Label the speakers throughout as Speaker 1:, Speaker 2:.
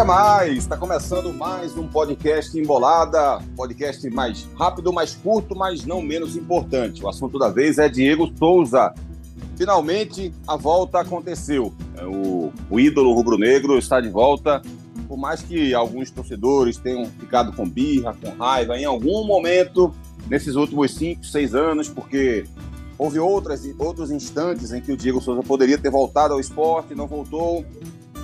Speaker 1: Chega mais, está começando mais um podcast Embolada, podcast mais rápido, mais curto, mas não menos importante. O assunto da vez é Diego Souza. Finalmente a volta aconteceu. É, o, o ídolo rubro-negro está de volta. Por mais que alguns torcedores tenham ficado com birra, com raiva, em algum momento, nesses últimos cinco, seis anos, porque houve outras, outros instantes em que o Diego Souza poderia ter voltado ao esporte, não voltou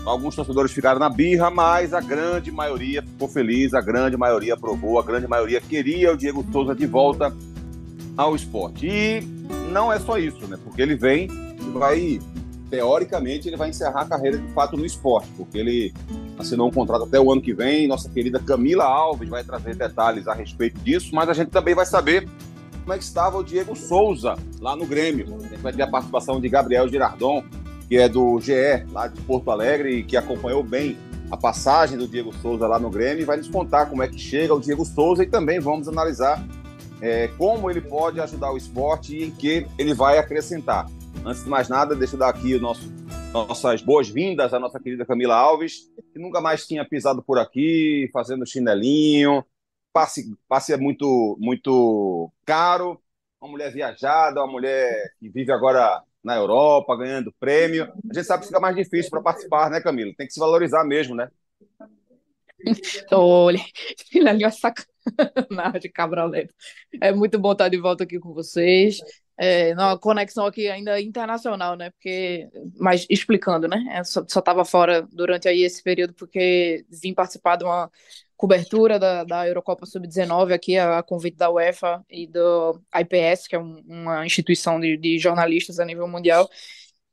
Speaker 1: Alguns torcedores ficaram na birra, mas a grande maioria ficou feliz, a grande maioria aprovou, a grande maioria queria o Diego Souza de volta ao esporte. E não é só isso, né? Porque ele vem e vai, teoricamente, ele vai encerrar a carreira de fato no esporte, porque ele assinou um contrato até o ano que vem. Nossa querida Camila Alves vai trazer detalhes a respeito disso, mas a gente também vai saber como é que estava o Diego Souza lá no Grêmio. A gente vai ter a participação de Gabriel Girardon, que é do GE, lá de Porto Alegre, e que acompanhou bem a passagem do Diego Souza lá no Grêmio, e vai nos contar como é que chega o Diego Souza e também vamos analisar é, como ele pode ajudar o esporte e em que ele vai acrescentar. Antes de mais nada, deixa eu dar aqui o nosso, nossas boas-vindas à nossa querida Camila Alves, que nunca mais tinha pisado por aqui, fazendo chinelinho, passe, passe é muito, muito caro, uma mulher viajada, uma mulher que vive agora na Europa, ganhando prêmio. A gente sabe que fica mais difícil para participar, né, Camila? Tem que se valorizar mesmo, né?
Speaker 2: Olha, ali é sacanagem, cabraleta. É muito bom estar de volta aqui com vocês. É, uma conexão aqui ainda internacional, né? Porque, mas explicando, né? Eu só estava fora durante aí esse período porque vim participar de uma cobertura da, da Eurocopa Sub-19 aqui, a, a, convite da UEFA e do IPS, que é um, uma instituição de, de, jornalistas a nível mundial.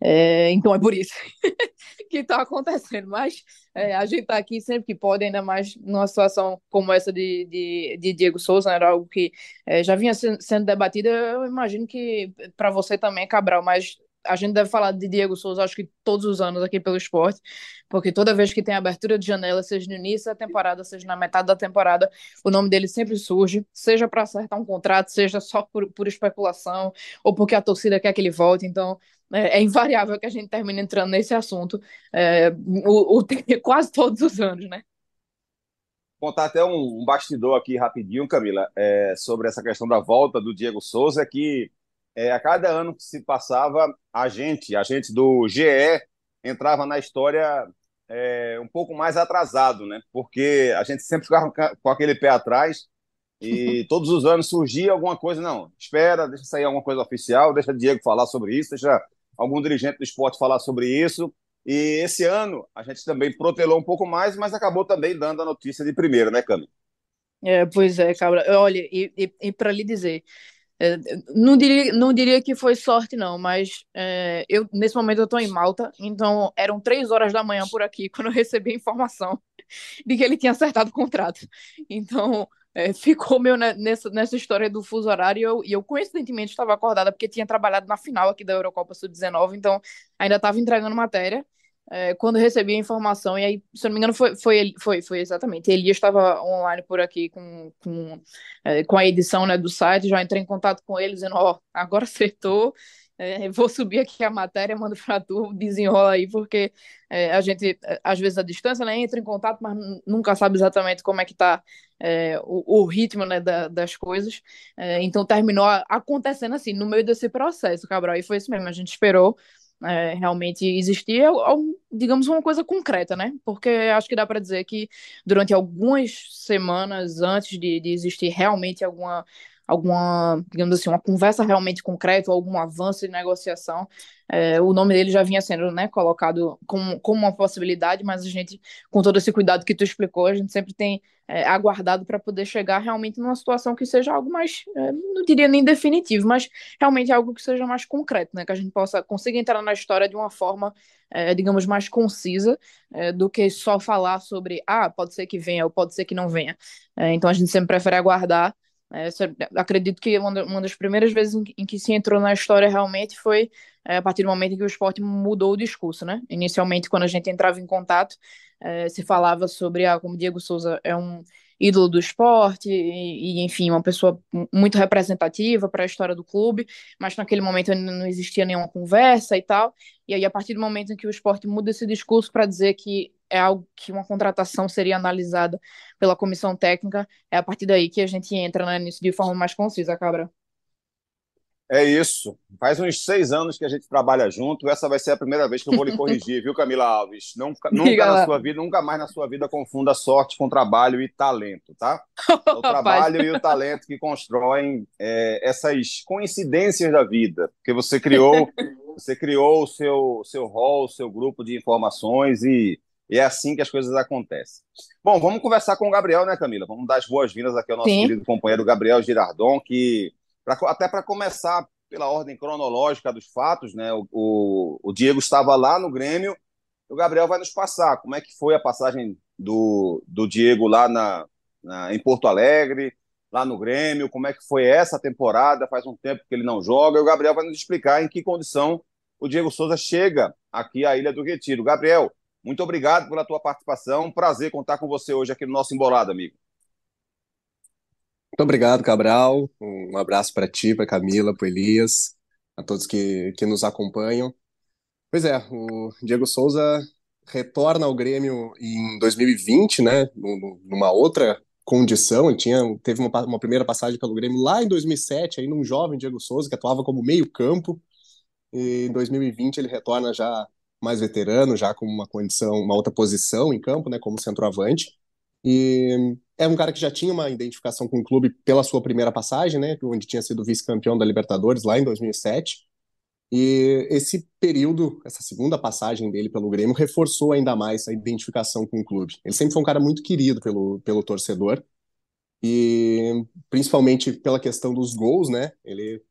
Speaker 2: É, então é por isso que está acontecendo. Mas é, a gente está aqui sempre que pode, ainda mais numa situação como essa de, de, de Diego Souza, né, era algo que é, já vinha sendo debatido. Eu imagino que para você também, Cabral, mas a gente deve falar de Diego Souza, acho que todos os anos aqui pelo esporte, porque toda vez que tem abertura de janela, seja no início da temporada, seja na metade da temporada, o nome dele sempre surge, seja para acertar um contrato, seja só por, por especulação, ou porque a torcida quer que ele volte. Então, é, é invariável que a gente termine entrando nesse assunto é, o, o, quase todos os anos, né?
Speaker 1: contar até um, bastidor aqui rapidinho, Camila, é, sobre essa questão da volta do Diego Souza, que é, a cada ano que se passava, a gente, a gente do GE, entrava na história é, um pouco mais atrasado, né? Porque a gente sempre ficava com aquele pé atrás e todos os anos surgia alguma coisa, não, espera, deixa sair alguma coisa oficial, deixa Diego falar sobre isso, deixa algum dirigente do esporte falar sobre isso. E esse ano a gente também protelou um pouco mais, mas acabou também dando a notícia de primeira, né, Cami?
Speaker 2: É, pois é, Cabra. Olha, e, e, e para lhe dizer, é, não, diria, não diria que foi sorte, não, mas é, eu nesse momento eu estou em Malta, então eram três horas da manhã por aqui quando eu recebi a informação de que ele tinha acertado o contrato. Então é, ficou meu nessa, nessa história do fuso horário e eu, eu coincidentemente estava acordada porque tinha trabalhado na final aqui da Eurocopa Sub-19, então ainda estava entregando matéria é, quando recebi a informação, e aí, se eu não me engano, foi, foi, foi, foi exatamente. Ele estava online por aqui com, com, é, com a edição né, do site, já entrei em contato com ele, dizendo: Ó, oh, agora acertou, é, vou subir aqui a matéria, mando para tu, desenrola aí, porque é, a gente, às vezes, a distância, né, entra em contato, mas nunca sabe exatamente como é que está é, o, o, ritmo né, da, das coisas. É, então, terminou acontecendo assim, no meio desse processo, Cabral, e foi isso mesmo, a gente esperou é, realmente existir, é, digamos, uma coisa concreta, né? Porque acho que dá para dizer que durante algumas semanas antes de, de existir realmente alguma alguma, digamos assim, uma conversa realmente concreta, algum avanço de negociação, é, o nome dele já vinha sendo né, colocado como, como uma possibilidade, mas a gente, com todo esse cuidado que tu explicou, a gente sempre tem é, aguardado para poder chegar realmente numa situação que seja algo mais, é, não diria nem definitivo, mas realmente algo que seja mais concreto, né, que a gente possa conseguir entrar na história de uma forma, é, digamos, mais concisa é, do que só falar sobre, ah, pode ser que venha ou pode ser que não venha. É, então a gente sempre prefere aguardar é, acredito que uma, das primeiras vezes em que, se entrou na história realmente foi é, a partir do momento em que o esporte mudou o discurso, né? Inicialmente, quando a gente entrava em contato, é, se falava sobre, ah, como Diego Souza é um ídolo do esporte e, e enfim, uma pessoa muito representativa para a história do clube, mas naquele momento ainda não existia nenhuma conversa e tal. E aí, a partir do momento em que o esporte muda esse discurso para dizer que é algo que uma contratação seria analisada pela comissão técnica. É a partir daí que a gente entra né, nisso de forma mais concisa, Cabra.
Speaker 1: É isso. Faz uns seis anos que a gente trabalha junto. Essa vai ser a primeira vez que eu vou lhe corrigir, viu, Camila Alves? Nunca, nunca na sua vida, nunca mais na sua vida confunda sorte com trabalho e talento, tá? É o trabalho e o talento que constroem é, essas coincidências da vida, porque você criou, você criou o seu seu rol, o seu grupo de informações e, e é assim que as coisas acontecem. Bom, vamos conversar com o Gabriel, né, Camila? Vamos dar as boas-vindas aqui ao nosso Sim. querido companheiro Gabriel Girardon, que Pra, até para começar pela ordem cronológica dos fatos, né? O, o, o, Diego estava lá no Grêmio, o Gabriel vai nos passar como é que foi a passagem do, do Diego lá na, na, em Porto Alegre, lá no Grêmio, como é que foi essa temporada, faz um tempo que ele não joga, e o Gabriel vai nos explicar em que condição o Diego Souza chega aqui à Ilha do Retiro. Gabriel, muito obrigado pela tua participação, prazer contar com você hoje aqui no nosso Embolado, amigo.
Speaker 3: Muito obrigado, Cabral. Um abraço para ti, para Camila, para Elias, a todos que, que nos acompanham. Pois é, o Diego Souza retorna ao Grêmio em 2020, né, numa outra condição. Ele tinha, teve uma, uma primeira passagem pelo Grêmio lá em 2007, aí num jovem Diego Souza que atuava como meio-campo. E em 2020 ele retorna já mais veterano, já com uma condição, uma outra posição em campo, né, como centroavante. E é um cara que já tinha uma identificação com o clube pela sua primeira passagem, né, onde tinha sido vice-campeão da Libertadores lá em 2007. E esse período, essa segunda passagem dele pelo Grêmio, reforçou ainda mais a identificação com o clube. Ele sempre foi um cara muito querido pelo, pelo torcedor, e principalmente pela questão dos gols, né? Ele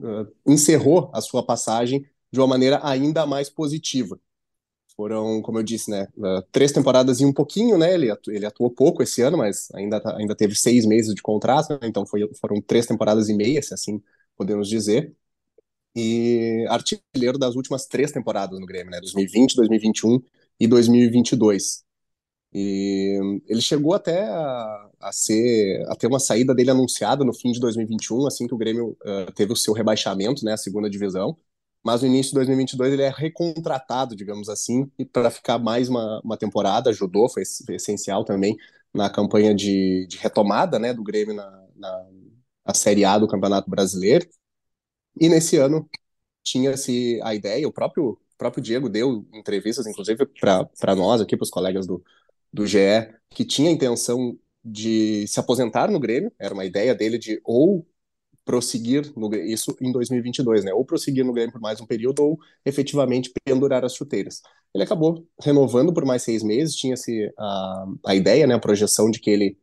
Speaker 3: uh, encerrou a sua passagem de uma maneira ainda mais positiva. Foram, como eu disse, né, uh, três temporadas e um pouquinho, né? Ele, atu ele atuou pouco esse ano, mas ainda, tá, ainda teve seis meses de contrato, né, então foi, foram três temporadas e meia, se assim podemos dizer. E artilheiro das últimas três temporadas no Grêmio, né? 2020, 2021 e 2022. E ele chegou até a, a, ser a ter uma saída dele anunciada no fim de 2021, assim que o Grêmio uh, teve o seu rebaixamento, né, a segunda divisão mas no início de 2022 ele é recontratado, digamos assim, para ficar mais uma, uma temporada, ajudou, foi, foi, essencial também na campanha de, de retomada né, do Grêmio na, na, na Série A do Campeonato Brasileiro. E nesse ano tinha-se a ideia, o próprio, próprio Diego deu entrevistas, inclusive para nós aqui, para os colegas do, do GE, que tinha a intenção de se aposentar no Grêmio, era uma ideia dele de ou prosseguir no isso em 2022, né? Ou prosseguir no Grêmio por mais um período ou efetivamente pendurar as chuteiras. Ele acabou renovando por mais seis meses, tinha-se a, a ideia, né, a projeção de que ele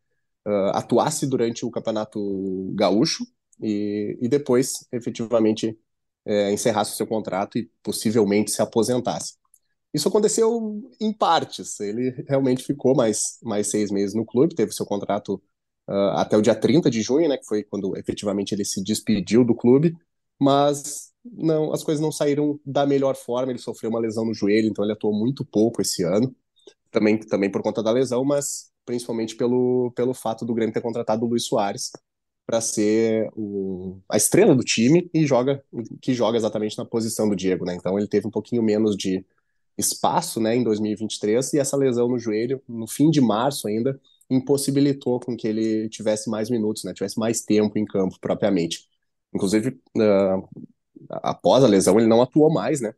Speaker 3: uh, atuasse durante o Campeonato Gaúcho e, e depois efetivamente é, encerrasse o seu contrato e possivelmente se aposentasse. Isso aconteceu em partes. Ele realmente ficou mais, mais seis meses no clube, teve seu contrato uh, até o dia 30 de junho, né, que foi quando efetivamente ele se despediu do clube, mas não, as coisas não saíram da melhor forma, ele sofreu uma lesão no joelho, então ele atuou muito pouco esse ano, também, também por conta da lesão, mas principalmente pelo, pelo fato do Grêmio ter contratado o Luiz Soares para ser o, a estrela do time e joga que joga exatamente na posição do Diego, né? Então ele teve um pouquinho menos de espaço, né, em 2023 e essa lesão no joelho no fim de março ainda impossibilitou com que ele tivesse mais minutos, né, tivesse mais tempo em campo propriamente. Inclusive, uh, após a lesão, ele não atuou mais, né?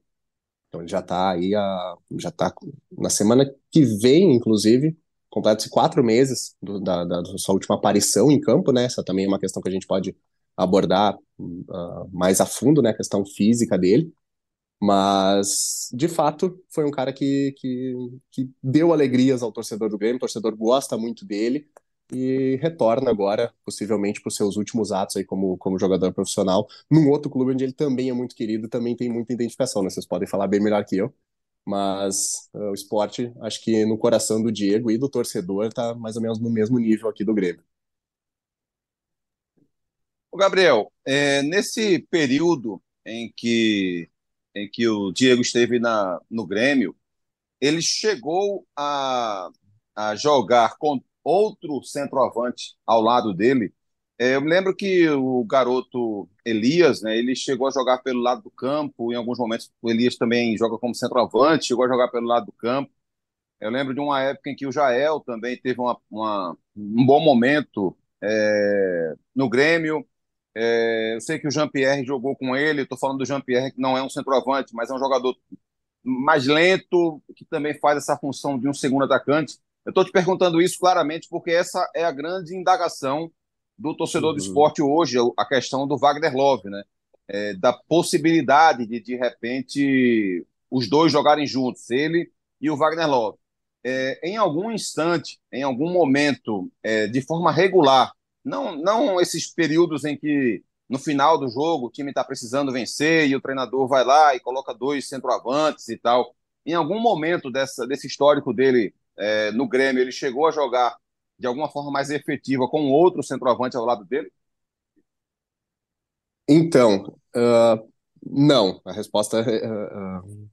Speaker 3: Então ele já está aí, a, já está na semana que vem, inclusive, completa-se quatro meses do, da, da, sua última aparição em campo, né? Essa também é uma questão que a gente pode abordar uh, mais a fundo, né? A questão física dele. Mas, de fato, foi um cara que, que, que deu alegrias ao torcedor do Grêmio, o torcedor gosta muito dele e retorna agora, possivelmente, para os seus últimos atos aí como, como jogador profissional, num outro clube onde ele também é muito querido, também tem muita identificação, né? Vocês podem falar bem melhor que eu, mas uh, o esporte, acho que no coração do Diego e do torcedor, está mais ou menos no mesmo nível aqui do Grêmio.
Speaker 1: Gabriel, é, nesse período em que em que o Diego esteve na, no Grêmio, ele chegou a, a jogar com outro centroavante ao lado dele. É, eu me lembro que o garoto Elias, né, ele chegou a jogar pelo lado do campo, em alguns momentos o Elias também joga como centroavante, chegou a jogar pelo lado do campo. Eu lembro de uma época em que o Jael também teve uma, uma, um bom momento é, no Grêmio. É, eu sei que o Jean-Pierre jogou com ele. Estou falando do Jean-Pierre, que não é um centroavante, mas é um jogador mais lento, que também faz essa função de um segundo atacante. Eu estou te perguntando isso claramente porque essa é a grande indagação do torcedor uhum. do esporte hoje, a questão do Wagner Love, né? É, da possibilidade de, de repente, os dois jogarem juntos, ele e o Wagner Love é, em algum instante, em algum momento, é, de forma regular, não, não esses períodos em que no final do jogo o time está precisando vencer e o treinador vai lá e coloca dois centroavantes e tal. Em algum momento dessa, desse histórico dele é, no Grêmio, ele chegou a jogar de alguma forma mais efetiva com outro centroavante ao lado dele?
Speaker 3: Então, uh, não. A resposta uh,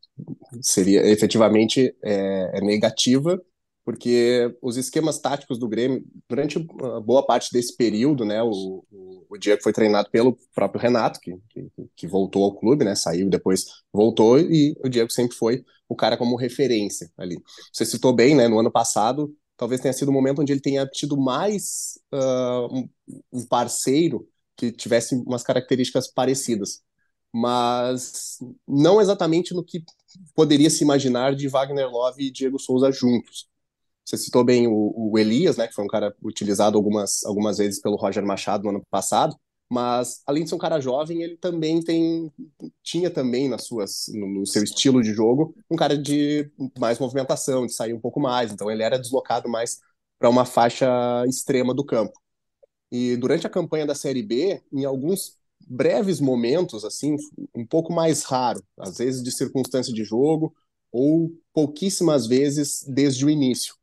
Speaker 3: seria efetivamente é, é, negativa, porque os esquemas táticos do Grêmio, durante boa parte desse período, né, o, o, Diego foi treinado pelo próprio Renato, que, que, que, voltou ao clube, né, saiu depois voltou, e o Diego sempre foi o cara como referência ali. Você citou bem, né, no ano passado, talvez tenha sido o momento onde ele tenha tido mais uh, um parceiro que tivesse umas características parecidas mas não exatamente no que poderia se imaginar de Wagner Love e Diego Souza juntos. Você citou bem o, o, Elias, né, que foi um cara utilizado algumas, algumas vezes pelo Roger Machado no ano passado, mas além de ser um cara jovem, ele também tem tinha também nas suas no, no seu estilo de jogo um cara de mais movimentação, de sair um pouco mais, então ele era deslocado mais para uma faixa extrema do campo. E durante a campanha da Série B, em alguns breves momentos, assim, um pouco mais raro, às vezes de circunstância de jogo, ou pouquíssimas vezes desde o início.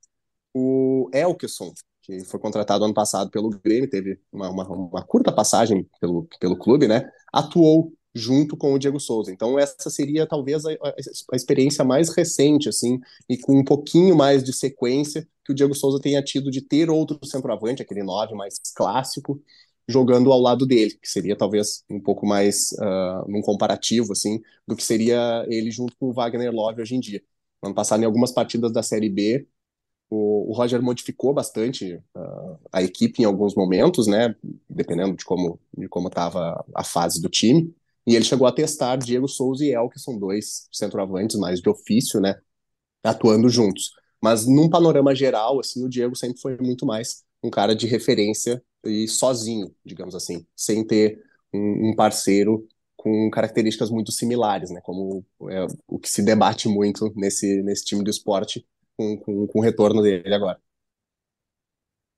Speaker 3: O Elkeson, que foi contratado ano passado pelo Grêmio, teve uma, uma, uma, curta passagem pelo, pelo clube, né? Atuou junto com o Diego Souza. Então essa seria talvez a, a, experiência mais recente, assim, e com um pouquinho mais de sequência que o Diego Souza tenha tido de ter outro centroavante, aquele nove mais clássico, jogando ao lado dele, que seria talvez um pouco mais uh, num comparativo assim do que seria ele junto com o Wagner Love hoje em dia. Ano passado, em algumas partidas da Série B, o, o Roger modificou bastante uh, a equipe em alguns momentos, né, dependendo de como de como estava a fase do time. E ele chegou a testar Diego Souza e El, que são dois centroavantes mais de ofício, né, atuando juntos. Mas num panorama geral, assim, o Diego sempre foi muito mais um cara de referência e sozinho, digamos assim, sem ter um, um parceiro com características muito similares, né? Como é o que se debate muito nesse, nesse time do esporte com, com, com o retorno dele agora.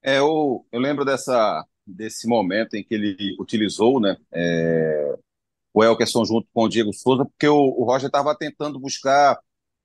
Speaker 1: É, eu, eu lembro dessa, desse momento em que ele utilizou né, é, o Elkerson junto com o Diego Souza, porque o, o Roger estava tentando buscar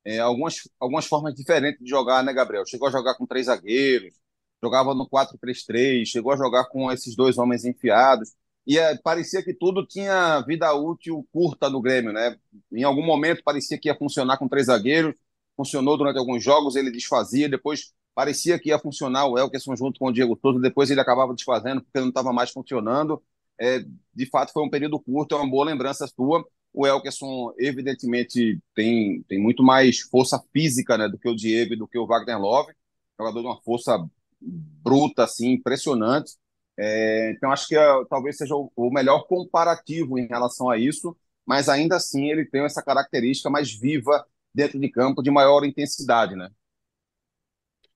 Speaker 1: é, algumas, algumas formas diferentes de jogar, né, Gabriel? Chegou a jogar com três zagueiros, jogava no 4-3-3, chegou a jogar com esses dois homens enfiados, e é, parecia que tudo tinha vida útil curta no Grêmio, né? Em algum momento parecia que ia funcionar com três zagueiros, funcionou durante alguns jogos, ele desfazia, depois parecia que ia funcionar o Elkerson junto com o Diego Souza, depois ele acabava desfazendo porque não estava mais funcionando. É, de fato, foi um período curto, é uma boa lembrança sua. O Elkerson, evidentemente, tem, tem muito mais força física né, do que o Diego e do que o Wagner Love, jogador de uma força bruta, assim, impressionante. É, então, acho que é, talvez seja o, o, melhor comparativo em relação a isso, mas ainda assim ele tem essa característica mais viva dentro de campo, de maior intensidade, né?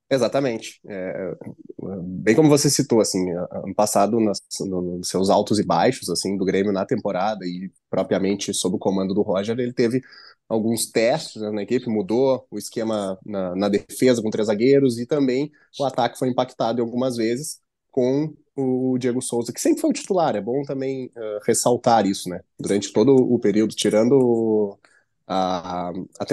Speaker 3: Exatamente. É, bem como você citou, assim, ano passado, nas, nos seus altos e baixos, assim, do Grêmio na temporada e propriamente sob o comando do Roger, ele teve alguns testes né, na equipe, mudou o esquema na, na, defesa com três zagueiros e também o ataque foi impactado algumas vezes com o Diego Souza, que sempre foi o titular. É bom também uh, ressaltar isso, né? Durante todo o período, tirando a, a,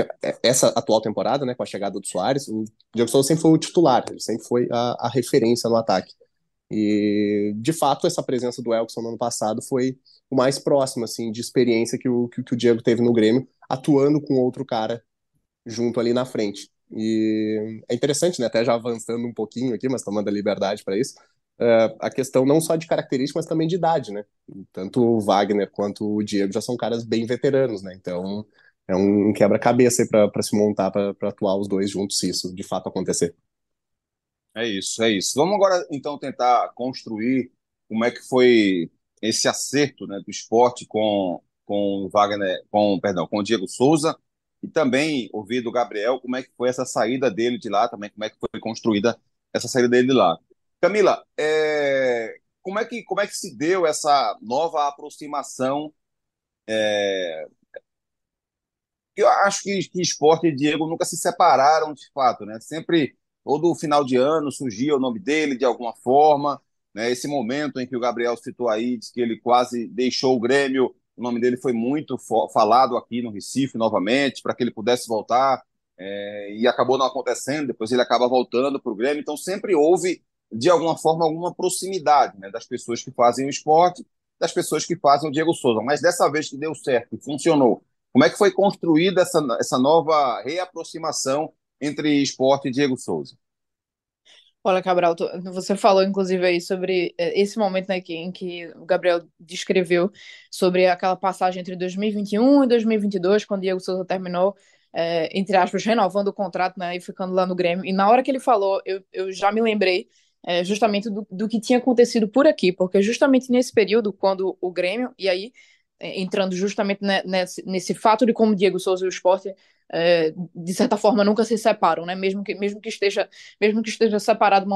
Speaker 3: essa atual temporada, né, com a chegada do Soares, o Diego Souza sempre foi o titular, ele sempre foi a, a referência no ataque. E, de fato, essa presença do Elkson no ano passado foi o mais próximo, assim, de experiência que o, que, que o Diego teve no Grêmio, atuando com outro cara junto ali na frente. E é interessante, né, até já avançando um pouquinho aqui, mas tomando a liberdade para isso, uh, a questão não só de característica, mas também de idade, né? Tanto o Wagner quanto o Diego já são caras bem veteranos, né? Então, é um quebra-cabeça para se montar, para atuar os dois juntos, se isso de fato acontecer.
Speaker 1: É isso, é isso. Vamos agora então tentar construir como é que foi esse acerto né, do esporte com com Wagner, com perdão, com o Diego Souza e também ouvir do Gabriel como é que foi essa saída dele de lá, também como é que foi construída essa saída dele de lá. Camila, é, como é que como é que se deu essa nova aproximação? É, eu acho que, que esporte e Diego nunca se separaram de fato, né? Sempre todo final de ano surgia o nome dele de alguma forma, né? Esse momento em que o Gabriel citou aí, que ele quase deixou o Grêmio, o nome dele foi muito falado aqui no Recife novamente, para que ele pudesse voltar, é, e acabou não acontecendo, depois ele acaba voltando para o Grêmio, então sempre houve, de alguma forma, alguma proximidade né, das pessoas que fazem o esporte, das pessoas que fazem o Diego Souza, mas dessa vez que deu certo, que funcionou, como é que foi construída essa, essa nova reaproximação entre esporte e Diego Souza?
Speaker 2: Olha, Cabral, você falou inclusive aí sobre é, esse momento né, em que o Gabriel descreveu sobre aquela passagem entre 2021 e 2022, quando Diego Souza terminou, é, entre aspas, renovando o contrato né, e ficando lá no Grêmio. E na hora que ele falou, eu, eu já me lembrei é, justamente do, do que tinha acontecido por aqui, porque justamente nesse período, quando o Grêmio, e aí entrando justamente nesse, nesse fato de como Diego Souza e o esporte é, de certa forma nunca se separam, né? Mesmo que mesmo que esteja mesmo que esteja separado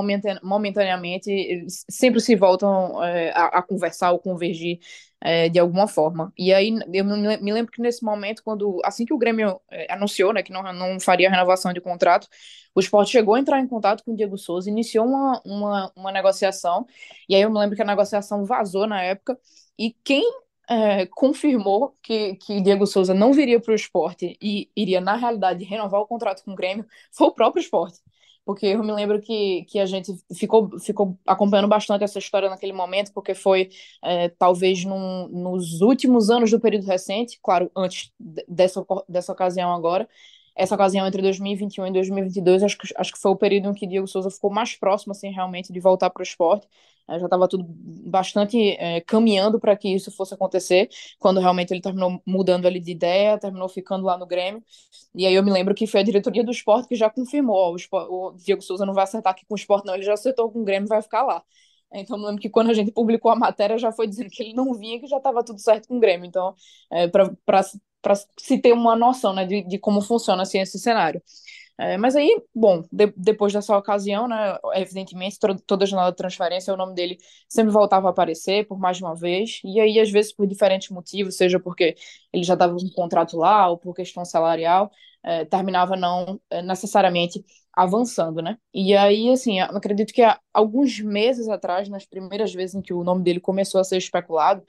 Speaker 2: momentaneamente, sempre se voltam é, a, a, conversar ou convergir é, de alguma forma. E aí eu me lembro que nesse momento, quando assim que o Grêmio anunciou, né, que não, não faria renovação de contrato, o Sport chegou a entrar em contato com o Diego Souza, iniciou uma, uma, uma negociação. E aí eu me lembro que a negociação vazou na época. E quem é, confirmou que, que Diego Souza não viria para o esporte e iria, na realidade, renovar o contrato com o Grêmio, foi o próprio esporte. Porque eu me lembro que, que a gente ficou, ficou acompanhando bastante essa história naquele momento, porque foi é, talvez num, nos últimos anos do período recente, claro, antes dessa, dessa ocasião agora, essa ocasião entre 2021 e 2022, acho que, acho que foi o período em que Diego Souza ficou mais próximo, assim, realmente, de voltar para o esporte. É, já estava tudo bastante é, caminhando para que isso fosse acontecer, quando realmente ele terminou mudando ali de ideia, terminou ficando lá no Grêmio. E aí eu me lembro que foi a diretoria do esporte que já confirmou: ó, o, esporte, o Diego Souza não vai acertar aqui com o esporte, não, ele já acertou com o Grêmio vai ficar lá. Então, eu lembro que quando a gente publicou a matéria, já foi dizendo que ele não vinha, que já estava tudo certo com o Grêmio. Então, é, para se ter uma noção né, de, de como funciona assim, esse cenário. É, mas aí, bom, de, depois dessa ocasião, né, evidentemente, toda, jornada de transferência, o nome dele sempre voltava a aparecer por mais de uma vez, e aí, às vezes, por diferentes motivos, seja porque ele já estava com um contrato lá, ou por questão salarial, é, terminava não é, necessariamente avançando, né? E aí, assim, acredito que há alguns meses atrás, nas primeiras vezes em que o nome dele começou a ser especulado,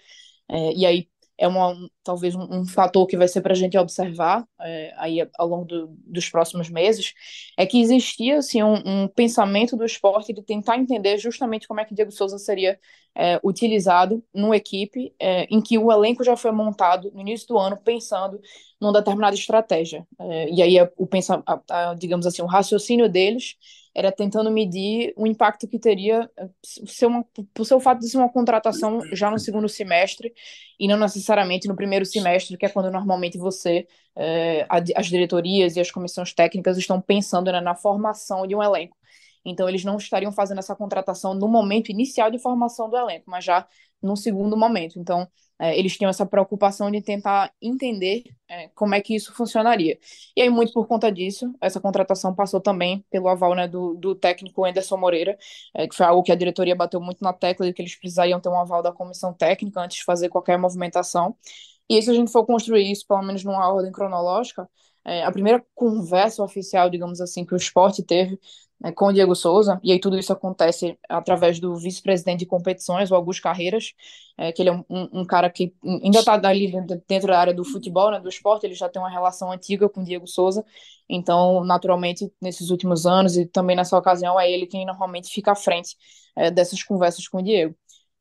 Speaker 2: é, e aí é uma, talvez um, um fator que vai ser para a gente observar é, aí ao longo do, dos próximos meses, é que existia assim, um, um, pensamento do esporte de tentar entender justamente como é que Diego Souza seria é, utilizado numa equipe é, em que o elenco já foi montado no início do ano pensando numa determinada estratégia. É, e aí o pensa, a, a, digamos assim, o raciocínio deles era tentando medir o impacto que teria ser uma, por seu fato de ser uma contratação já no segundo semestre e não necessariamente no primeiro semestre, que é quando normalmente você, é, as diretorias e as comissões técnicas estão pensando né, na formação de um elenco. Então, eles não estariam fazendo essa contratação no momento inicial de formação do elenco, mas já num segundo momento. Então, é, eles tinham essa preocupação de tentar entender é, como é que isso funcionaria. E aí, muito por conta disso, essa contratação passou também pelo aval né, do, do técnico Anderson Moreira, é, que foi algo que a diretoria bateu muito na tecla de que eles precisariam ter um aval da comissão técnica antes de fazer qualquer movimentação. E se a gente for construir isso, pelo menos numa ordem cronológica, é, a primeira conversa oficial, digamos assim, que o esporte teve né, com o Diego Souza, e aí tudo isso acontece através do vice-presidente de competições, o Augusto Carreiras, é, que ele é um, um cara que ainda está ali dentro da área do futebol, né, do esporte, ele já tem uma relação antiga com o Diego Souza, então, naturalmente, nesses últimos anos e também nessa ocasião, é ele quem normalmente fica à frente é, dessas conversas com o Diego.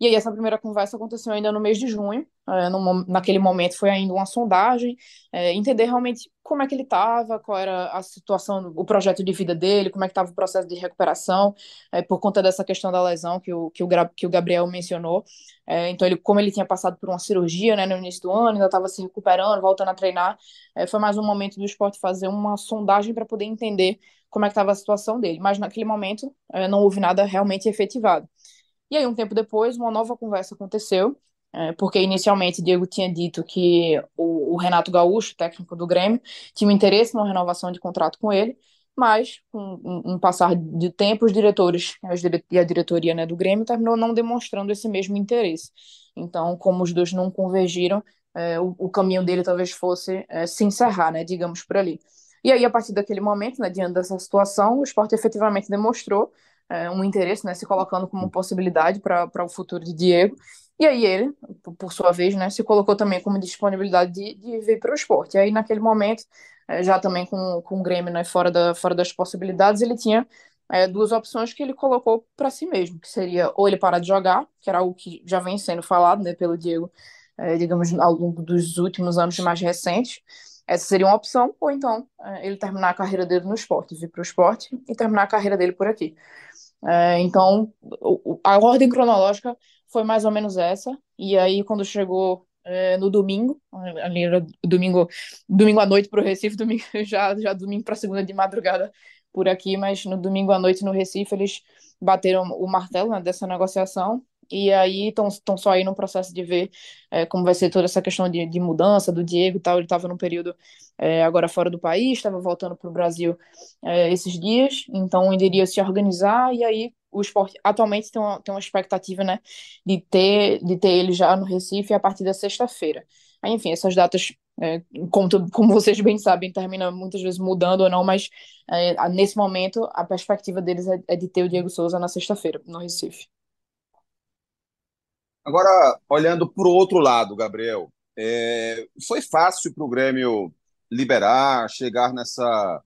Speaker 2: E aí essa primeira conversa aconteceu ainda no mês de junho, é, no, naquele momento foi ainda uma sondagem, é, entender realmente como é que ele estava, qual era a situação, o projeto de vida dele, como é que estava o processo de recuperação, é, por conta dessa questão da lesão que o, que o, que o Gabriel mencionou. É, então, ele, como ele tinha passado por uma cirurgia né, no início do ano, ainda estava se recuperando, voltando a treinar, é, foi mais um momento do esporte fazer uma sondagem para poder entender como é que estava a situação dele. Mas naquele momento é, não houve nada realmente efetivado. E aí, um tempo depois, uma nova conversa aconteceu, é, porque inicialmente Diego tinha dito que o, o, Renato Gaúcho, técnico do Grêmio, tinha interesse numa renovação de contrato com ele, mas com um, um passar de tempo, os diretores e a diretoria né, do Grêmio terminou não demonstrando esse mesmo interesse. Então, como os dois não convergiram, é, o, o, caminho dele talvez fosse é, se encerrar, né, digamos por ali. E aí, a partir daquele momento, né, diante dessa situação, o esporte efetivamente demonstrou é, um interesse, né, se colocando como possibilidade para o futuro de Diego. E aí ele, por sua vez, né, se colocou também como disponibilidade de, de vir para o esporte. E aí, naquele momento, é, já também com, com o Grêmio né, fora, da, fora das possibilidades, ele tinha é, duas opções que ele colocou para si mesmo, que seria ou ele parar de jogar, que era algo que já vem sendo falado né, pelo Diego, é, digamos, ao longo dos últimos anos mais recentes, essa seria uma opção, ou então é, ele terminar a carreira dele no esporte, vir para o esporte e terminar a carreira dele por aqui. É, então, a ordem cronológica foi mais ou menos essa. E aí, quando chegou é, no domingo, ali era domingo, domingo à noite para o Recife, domingo, já, já domingo para segunda de madrugada por aqui, mas no domingo à noite no Recife eles bateram o martelo né, dessa negociação e aí estão só aí no processo de ver é, como vai ser toda essa questão de, de mudança do Diego e tal. Ele estava num período é, agora fora do país, estava voltando para o Brasil é, esses dias, então ele iria se organizar e aí o esporte atualmente tem uma, tem uma expectativa né, de, ter, de ter ele já no Recife a partir da sexta-feira. Enfim, essas datas, é, como, como, vocês bem sabem, terminam muitas vezes mudando ou não, mas é, nesse momento a perspectiva deles é, é de ter o Diego Souza na sexta-feira, no Recife.
Speaker 1: Agora, olhando para o outro lado, Gabriel, é, foi fácil para o Grêmio liberar, chegar nessa,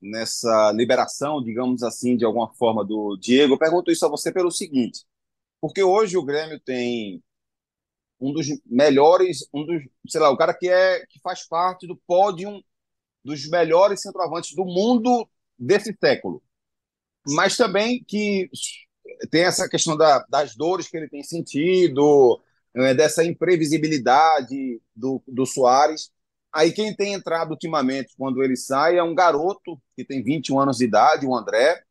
Speaker 1: nessa liberação, digamos assim, de alguma forma, do Diego. Eu pergunto isso a você pelo seguinte, porque hoje o Grêmio tem um dos melhores, um dos, sei lá, o cara que é que faz parte do pódio dos melhores centroavantes do mundo desse século. Mas também que tem essa questão da, das dores que ele tem sentido, é, dessa imprevisibilidade do, do Soares. Aí quem tem entrado ultimamente, quando ele sai, é um garoto que tem 21 anos de idade, o André,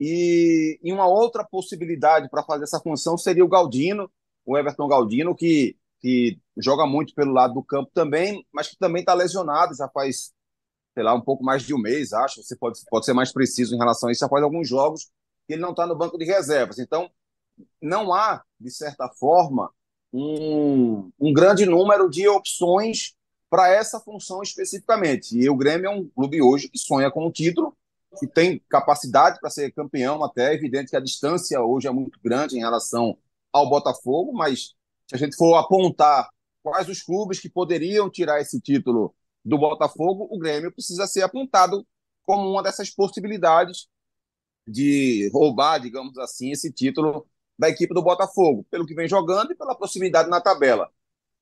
Speaker 1: e, e uma outra possibilidade para fazer essa função seria o Galdino, o Everton Galdino, que, que joga muito pelo lado do campo também, mas que também está lesionado, já faz, sei lá, um pouco mais de um mês, acho. Você pode, pode ser mais preciso em relação a isso, já faz alguns jogos que ele não está no banco de reservas. Então, não há, de certa forma, um, um grande número de opções para essa função especificamente. E o Grêmio é um clube hoje que sonha com o título, que tem capacidade para ser campeão até. É evidente que a distância hoje é muito grande em relação ao Botafogo, mas se a gente for apontar quais os clubes que poderiam tirar esse título do Botafogo, o Grêmio precisa ser apontado como uma dessas possibilidades de roubar, digamos assim, esse título da equipe do Botafogo, pelo que vem jogando e pela proximidade na tabela.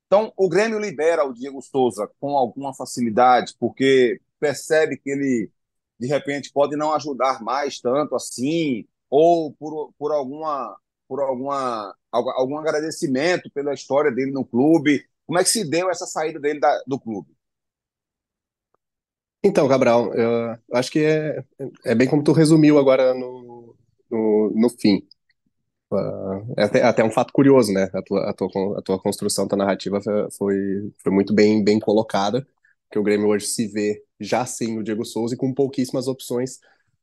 Speaker 1: Então, o Grêmio libera o Diego Souza com alguma facilidade, porque percebe que ele, de repente, pode não ajudar mais tanto assim, ou por, por alguma por alguma algum agradecimento pela história dele no clube. Como é que se deu essa saída dele da, do clube?
Speaker 3: Então, Gabriel, eu acho que é, é bem como tu resumiu agora no, no, no fim. Uh, é até, até um fato curioso, né? A tua, a tua, a tua construção, a tua narrativa foi, foi muito bem, bem colocada, que o Grêmio hoje se vê já sem o Diego Souza e com pouquíssimas opções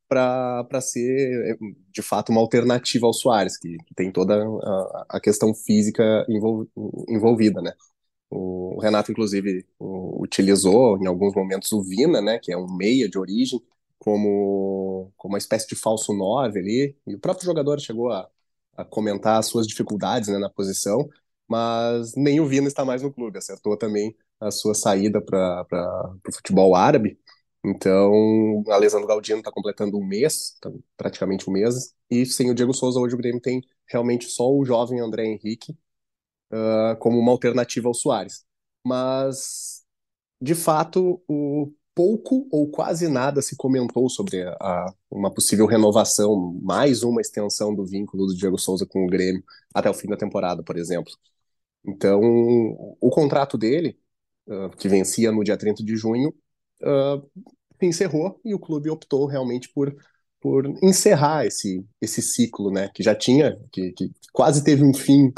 Speaker 3: para ser, de fato, uma alternativa ao Soares, que, que tem toda a, a questão física envol, envolvida, né? O Renato, inclusive, utilizou em alguns momentos o Vina, né, que é um meia de origem, como, como uma espécie de falso 9 ali. E o próprio jogador chegou a, a comentar as suas dificuldades né, na posição, mas nem o Vina está mais no clube. Acertou também a sua saída para o futebol árabe. Então, a Galdino está completando um mês, tá praticamente um mês, e sem o Diego Souza, hoje o Grêmio tem realmente só o jovem André Henrique uh, como uma alternativa ao Soares. Mas, de fato, o pouco ou quase nada se comentou sobre a, uma possível renovação, mais uma extensão do vínculo do Diego Souza com o Grêmio até o fim da temporada, por exemplo. Então, o contrato dele, uh, que vencia no dia 30 de junho, uh, encerrou e o clube optou realmente por, por encerrar esse, esse ciclo, né, que já tinha, que, que quase teve um fim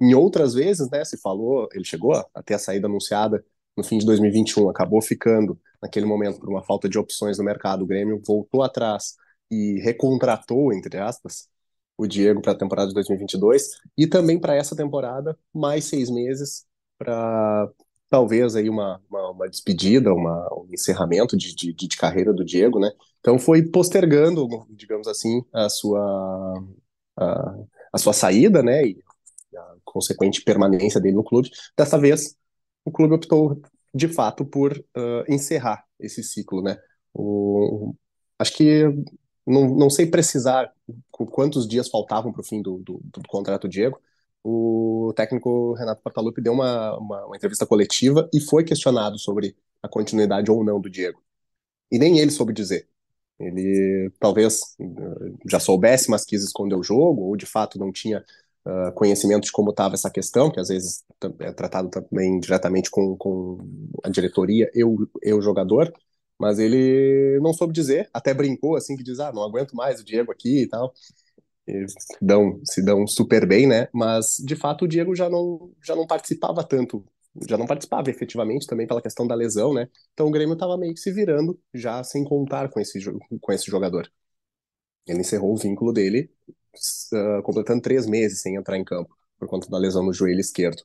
Speaker 3: em outras vezes, né, se falou, ele chegou a ter a saída anunciada no fim de 2021, acabou ficando naquele momento por uma falta de opções no mercado, o Grêmio voltou atrás e recontratou, entre aspas, o Diego para a temporada de 2022 e também para essa temporada mais seis meses para talvez aí uma, uma, uma, despedida, uma, um encerramento de, de, de, carreira do Diego, né? Então foi postergando, digamos assim, a sua a, a sua saída, né? E consequente permanência dele no clube. Dessa vez, o clube optou de fato por uh, encerrar esse ciclo, né? O, acho que não, não sei precisar quantos dias faltavam para o fim do, do, do, contrato Diego. O técnico Renato Portaluppi deu uma, uma, uma, entrevista coletiva e foi questionado sobre a continuidade ou não do Diego. E nem ele soube dizer. Ele talvez já soubesse, mas quis esconder o jogo, ou de fato não tinha uh, conhecimento de como estava essa questão, que às vezes é tratado também diretamente com, com a diretoria e o, jogador mas ele não soube dizer, até brincou assim que diz, ah, não aguento mais o Diego aqui e tal. E se dão, se dão super bem, né? Mas de fato o Diego já não já não participava tanto, já não participava efetivamente também pela questão da lesão, né? Então o Grêmio estava meio que se virando já sem contar com esse com esse jogador. Ele encerrou o vínculo dele uh, completando três meses sem entrar em campo por conta da lesão no joelho esquerdo.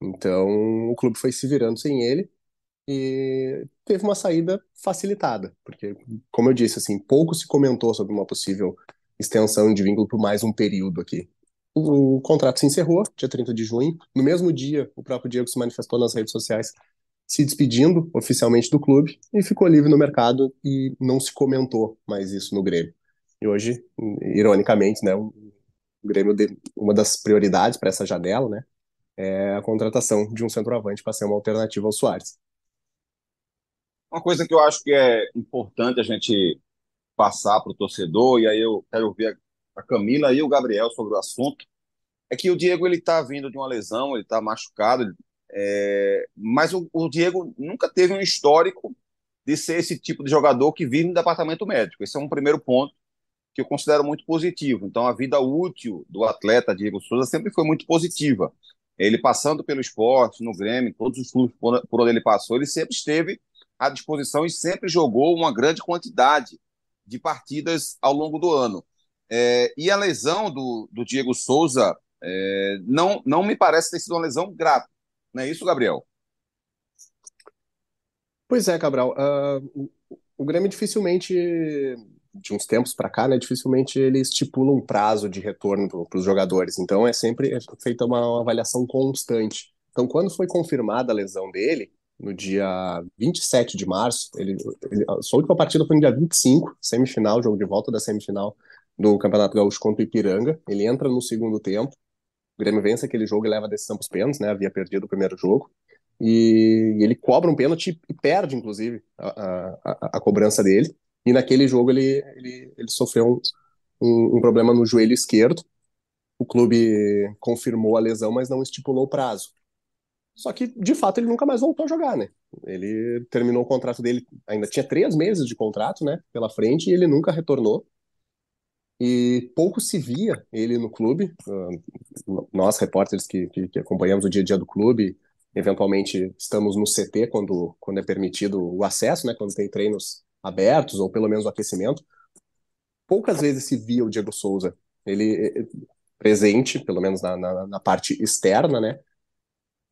Speaker 3: Então o clube foi se virando sem ele e teve uma saída facilitada, porque, como eu disse, assim, pouco se comentou sobre uma possível extensão de vínculo por mais um período aqui. O, o contrato se encerrou, dia 30 de junho. No mesmo dia, o próprio Diego se manifestou nas redes sociais se despedindo oficialmente do clube e ficou livre no mercado e não se comentou mais isso no Grêmio. E hoje, ironicamente, né, o Grêmio, uma das prioridades para essa janela, né, é a contratação de um centroavante para ser uma alternativa ao Soares.
Speaker 1: Uma coisa que eu acho que é importante a gente passar para o torcedor, e aí eu quero ouvir a Camila e o Gabriel sobre o assunto, é que o Diego ele está vindo de uma lesão, ele está machucado, é, mas o, o, Diego nunca teve um histórico de ser esse tipo de jogador que vive no departamento médico. Esse é um primeiro ponto que eu considero muito positivo. Então, a vida útil do atleta Diego Souza sempre foi muito positiva. Ele passando pelo esporte, no Grêmio, todos os clubes por onde ele passou, ele sempre esteve à disposição e sempre jogou uma grande quantidade de partidas ao longo do ano. É, e a lesão do, do Diego Souza é, não, não me parece ter sido uma lesão grave. Não é isso, Gabriel?
Speaker 3: Pois é, Cabral. Uh, o, o Grêmio dificilmente, de uns tempos para cá, né, dificilmente ele estipula um prazo de retorno para os jogadores. Então é sempre feita uma, uma avaliação constante. Então, quando foi confirmada a lesão dele, no dia 27 de março. Ele, ele, a sua última partida foi no dia 25, semifinal, jogo de volta da semifinal do Campeonato Gaúcho contra o Ipiranga. Ele entra no segundo tempo. O Grêmio vence aquele jogo e leva a decisão para os pênaltis, né? Havia perdido o primeiro jogo. E ele cobra um pênalti e perde, inclusive, a, a, a cobrança dele. E naquele jogo ele, ele, ele sofreu um, um, um problema no joelho esquerdo. O clube confirmou a lesão, mas não estipulou o prazo. Só que, de fato, ele nunca mais voltou a jogar, né? Ele terminou o contrato dele, ainda tinha três meses de contrato, né, pela frente, e ele nunca retornou. E pouco se via ele no clube. Uh, nós, repórteres que, que, acompanhamos o dia a dia do clube, eventualmente estamos no CT quando, quando é permitido o acesso, né, quando tem treinos abertos, ou pelo menos o aquecimento. Poucas vezes se via o Diego Souza, ele eh, presente, pelo menos na, na, na parte externa, né,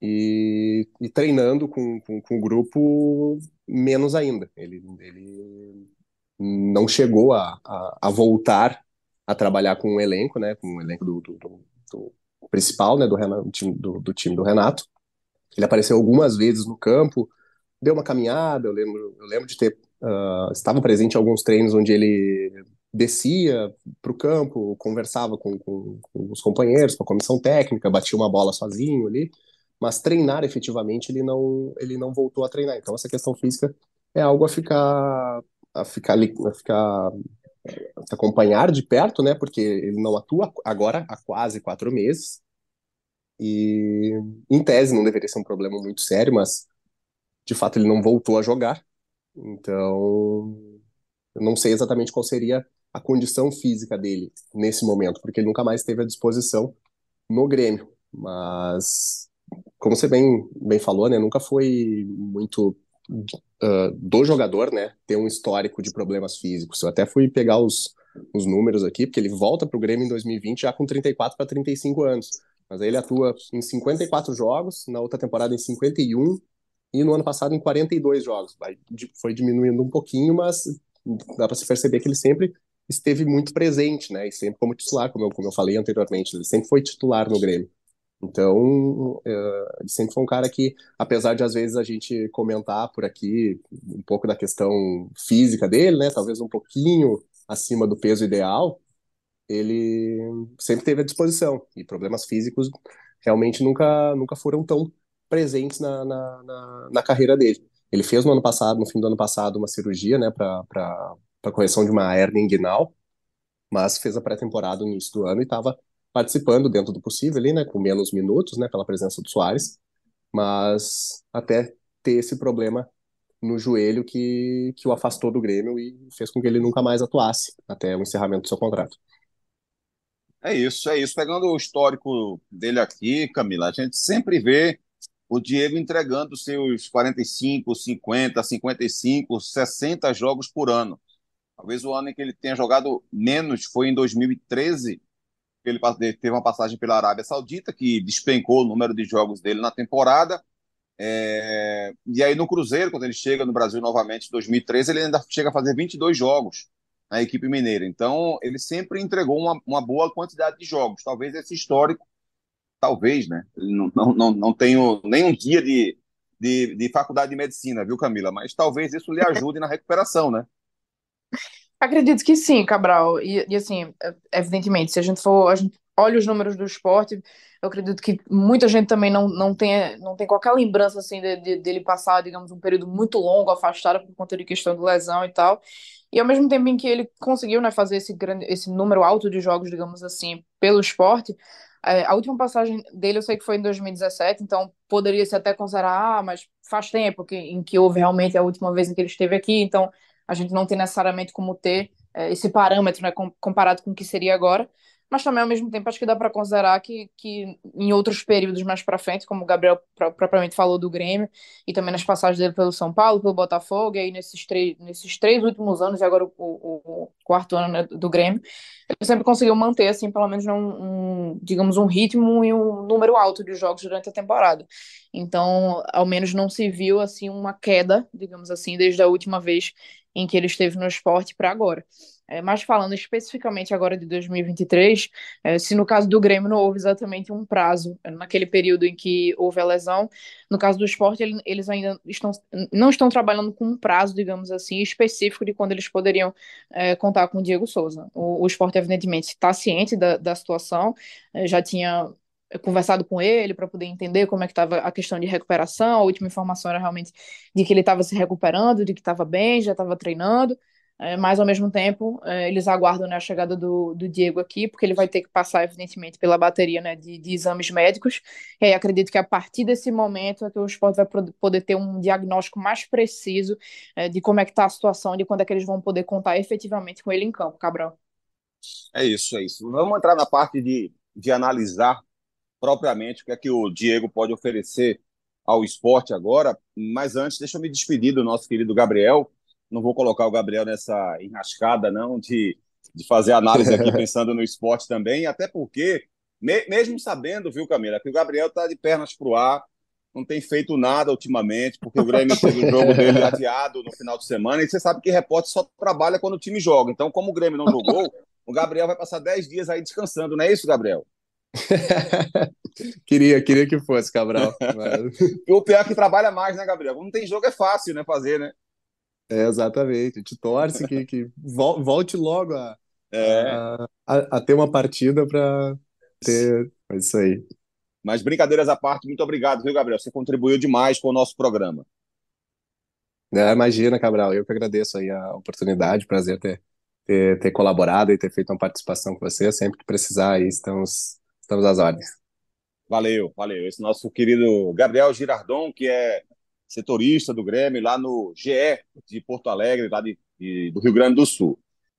Speaker 3: e, e treinando com, com, com, o grupo menos ainda. Ele, ele não chegou a, a, a, voltar a trabalhar com o elenco, né, com o elenco do, do, do, do principal, né, do, do, time do Renato. Ele apareceu algumas vezes no campo, deu uma caminhada, eu lembro, eu lembro de ter uh, estava presente em alguns treinos onde ele descia para o campo, conversava com, com, com, os companheiros, com a comissão técnica, batia uma bola sozinho ali, mas treinar efetivamente ele não, ele não voltou a treinar. Então essa questão física é algo a ficar a ficar a ficar a acompanhar de perto, né? Porque ele não atua agora há quase quatro meses e em tese não deveria ser um problema muito sério, mas de fato ele não voltou a jogar. Então eu não sei exatamente qual seria a condição física dele nesse momento, porque ele nunca mais teve a disposição no Grêmio. Mas, como você bem, bem falou, né, nunca foi muito uh, do jogador, né, ter um histórico de problemas físicos. Eu até fui pegar os, os números aqui, porque ele volta para o Grêmio em 2020 já com 34 para 35 anos. Mas aí ele atua em 54 jogos, na outra temporada em 51 e no ano passado em 42 jogos. Foi diminuindo um pouquinho, mas dá para se perceber que ele sempre esteve muito presente, né? E sempre como titular, como eu, como eu falei anteriormente, ele sempre foi titular no Grêmio. Então, uh, ele sempre foi um cara que, apesar de às vezes a gente comentar por aqui um pouco da questão física dele, né? Talvez um pouquinho acima do peso ideal, ele sempre teve à disposição. E problemas físicos realmente nunca, nunca foram tão presentes na, na, na, na carreira dele. Ele fez no ano passado, no fim do ano passado, uma cirurgia, né, para correção de uma hernia inguinal, mas fez a pré-temporada no início do ano e estava participando dentro do possível ali, né, com menos minutos, né, pela presença do Soares, mas até ter esse problema no joelho que, que o afastou do Grêmio e fez com que ele nunca mais atuasse até o encerramento do seu contrato.
Speaker 1: É isso, é isso. Pegando o histórico dele aqui, Camila, a gente sempre vê o Diego entregando seus 45, 50, 55, 60 jogos por ano. Talvez o ano em que ele tenha jogado menos foi em 2013. Ele teve uma passagem pela Arábia Saudita, que despencou o número de jogos dele na temporada. É... E aí no Cruzeiro, quando ele chega no Brasil novamente em 2013, ele ainda chega a fazer 22 jogos na equipe mineira. Então, ele sempre entregou uma, uma boa quantidade de jogos. Talvez esse histórico, talvez, né? Não, não, não, não tenho nenhum dia de, de, de faculdade de medicina, viu, Camila? Mas talvez isso lhe ajude na recuperação, né?
Speaker 2: Acredito que sim, Cabral. E, e, assim, evidentemente, se a gente for, a gente olha os números do esporte, eu acredito que muita gente também não, não, tem, não tem qualquer lembrança assim de, de, dele passar, digamos, um período muito longo afastado por conta de questão de lesão e tal. E ao mesmo tempo em que ele conseguiu né, fazer esse, grande, esse número alto de jogos, digamos assim, pelo esporte, é, a última passagem dele eu sei que foi em 2017, então poderia se até considerar, ah, mas faz tempo que, em que houve realmente a última vez em que ele esteve aqui, então a gente não tem necessariamente como ter é, esse parâmetro né, comparado com o que seria agora, mas também ao mesmo tempo acho que dá para considerar que, que em outros períodos mais para frente, como o Gabriel propriamente falou do Grêmio, e também nas passagens dele pelo São Paulo, pelo Botafogo, e aí nesses três, nesses três últimos anos, e agora o, o, o quarto ano né, do Grêmio, ele sempre conseguiu manter, assim, pelo menos um, um, digamos, um ritmo e um número alto de jogos durante a temporada. Então, ao menos não se viu, assim, uma queda, digamos assim, desde a última vez em que ele esteve no esporte para agora. É, mas falando especificamente agora de 2023, é, se no caso do Grêmio não houve exatamente um prazo é, naquele período em que houve a lesão, no caso do esporte ele, eles ainda estão, não estão trabalhando com um prazo, digamos assim, específico de quando eles poderiam é, contar com o Diego Souza. O, o esporte, evidentemente, está ciente da, da situação, é, já tinha conversado com ele para poder entender como é que estava a questão de recuperação. A última informação era realmente de que ele estava se recuperando, de que estava bem, já estava treinando. É, mas ao mesmo tempo é, eles aguardam né, a chegada do, do, Diego aqui, porque ele vai ter que passar, evidentemente, pela bateria né, de, de, exames médicos. E aí acredito que a partir desse momento é que o esporte vai poder ter um diagnóstico mais preciso é, de como é que está a situação, de quando é que eles vão poder contar efetivamente com ele em campo, Cabral.
Speaker 1: É isso, é isso. Vamos entrar na parte de, de analisar propriamente o que é que o Diego pode oferecer ao esporte agora. Mas antes, deixa eu me despedir do nosso querido Gabriel. Não vou colocar o Gabriel nessa enrascada, não, de, de fazer análise aqui pensando no esporte também, até porque, me, mesmo sabendo, viu, Camila, que o Gabriel está de pernas para o ar, não tem feito nada ultimamente, porque o Grêmio teve o jogo dele adiado no final de semana, e você sabe que repórter só trabalha quando o time joga. Então, como o Grêmio não jogou, o Gabriel vai passar 10 dias aí descansando, não é isso, Gabriel?
Speaker 3: queria, queria que fosse, Cabral.
Speaker 1: Mas... o pior é que trabalha mais, né, Gabriel? Não tem jogo, é fácil, né, fazer, né?
Speaker 3: É, exatamente. A gente torce que, que volte logo a, é. a, a, ter uma partida para ter. É isso aí.
Speaker 1: Mas brincadeiras à parte, muito obrigado, viu, Gabriel? Você contribuiu demais com o nosso programa.
Speaker 3: É, imagina, Cabral, eu que agradeço aí a oportunidade, prazer ter, ter, ter, colaborado e ter feito uma participação com você. Sempre que precisar, aí estamos, estamos às ordens.
Speaker 1: Valeu, valeu. Esse nosso querido Gabriel Girardon, que é setorista do Grêmio lá no GE de Porto Alegre, lá de, de, do Rio Grande do Sul.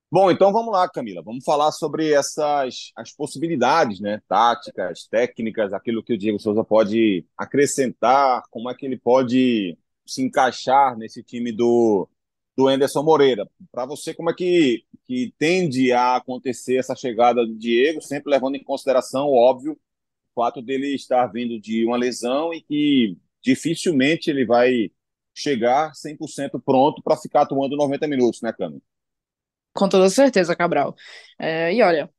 Speaker 1: Bom, então vamos lá, Camila. Vamos falar sobre essas as possibilidades, né? Táticas, técnicas, aquilo que o Diego Souza pode acrescentar, como é que ele pode se encaixar nesse time do, do Anderson Moreira. Para você, como é que, que tende a acontecer essa chegada do Diego, sempre levando em consideração, óbvio, o fato dele estar vindo de uma lesão e que dificilmente ele vai chegar 100% pronto para ficar atuando 90 minutos, né, Câmara?
Speaker 2: Com toda certeza, Cabral. É, e olha,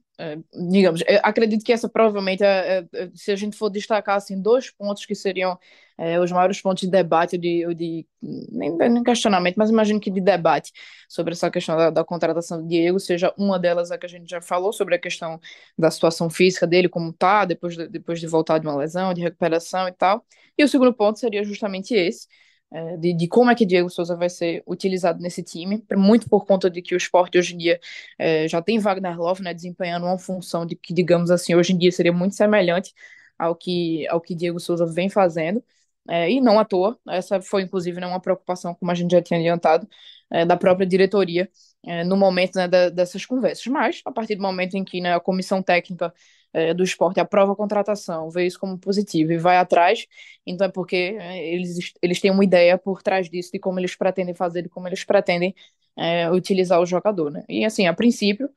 Speaker 2: digamos, acredito que essa provavelmente, é, é, se a gente for destacar assim, dois pontos que seriam é, os maiores pontos de debate, de, de nem, nem, questionamento, mas imagino que de debate sobre essa questão da, da, contratação do Diego, seja uma delas a que a gente já falou, sobre a questão da situação física dele, como tá, depois de, depois de voltar de uma lesão, de recuperação e tal. E o segundo ponto seria justamente esse, é, de, de, como é que Diego Souza vai ser utilizado nesse time, muito por conta de que o esporte hoje em dia é, já tem Wagner Love, né, desempenhando uma função de que, digamos assim, hoje em dia seria muito semelhante ao que, ao que Diego Souza vem fazendo, é, e não à toa, essa foi inclusive né, uma preocupação, como a gente já tinha adiantado, é, da própria diretoria é, no momento né, da, dessas conversas, mas a partir do momento em que né, a comissão técnica é, do esporte aprova a contratação, vê isso como positivo e vai atrás, então é porque é, eles, eles têm uma ideia por trás disso, de como eles pretendem fazer, de como eles pretendem é, utilizar o jogador. Né? E assim, a princípio,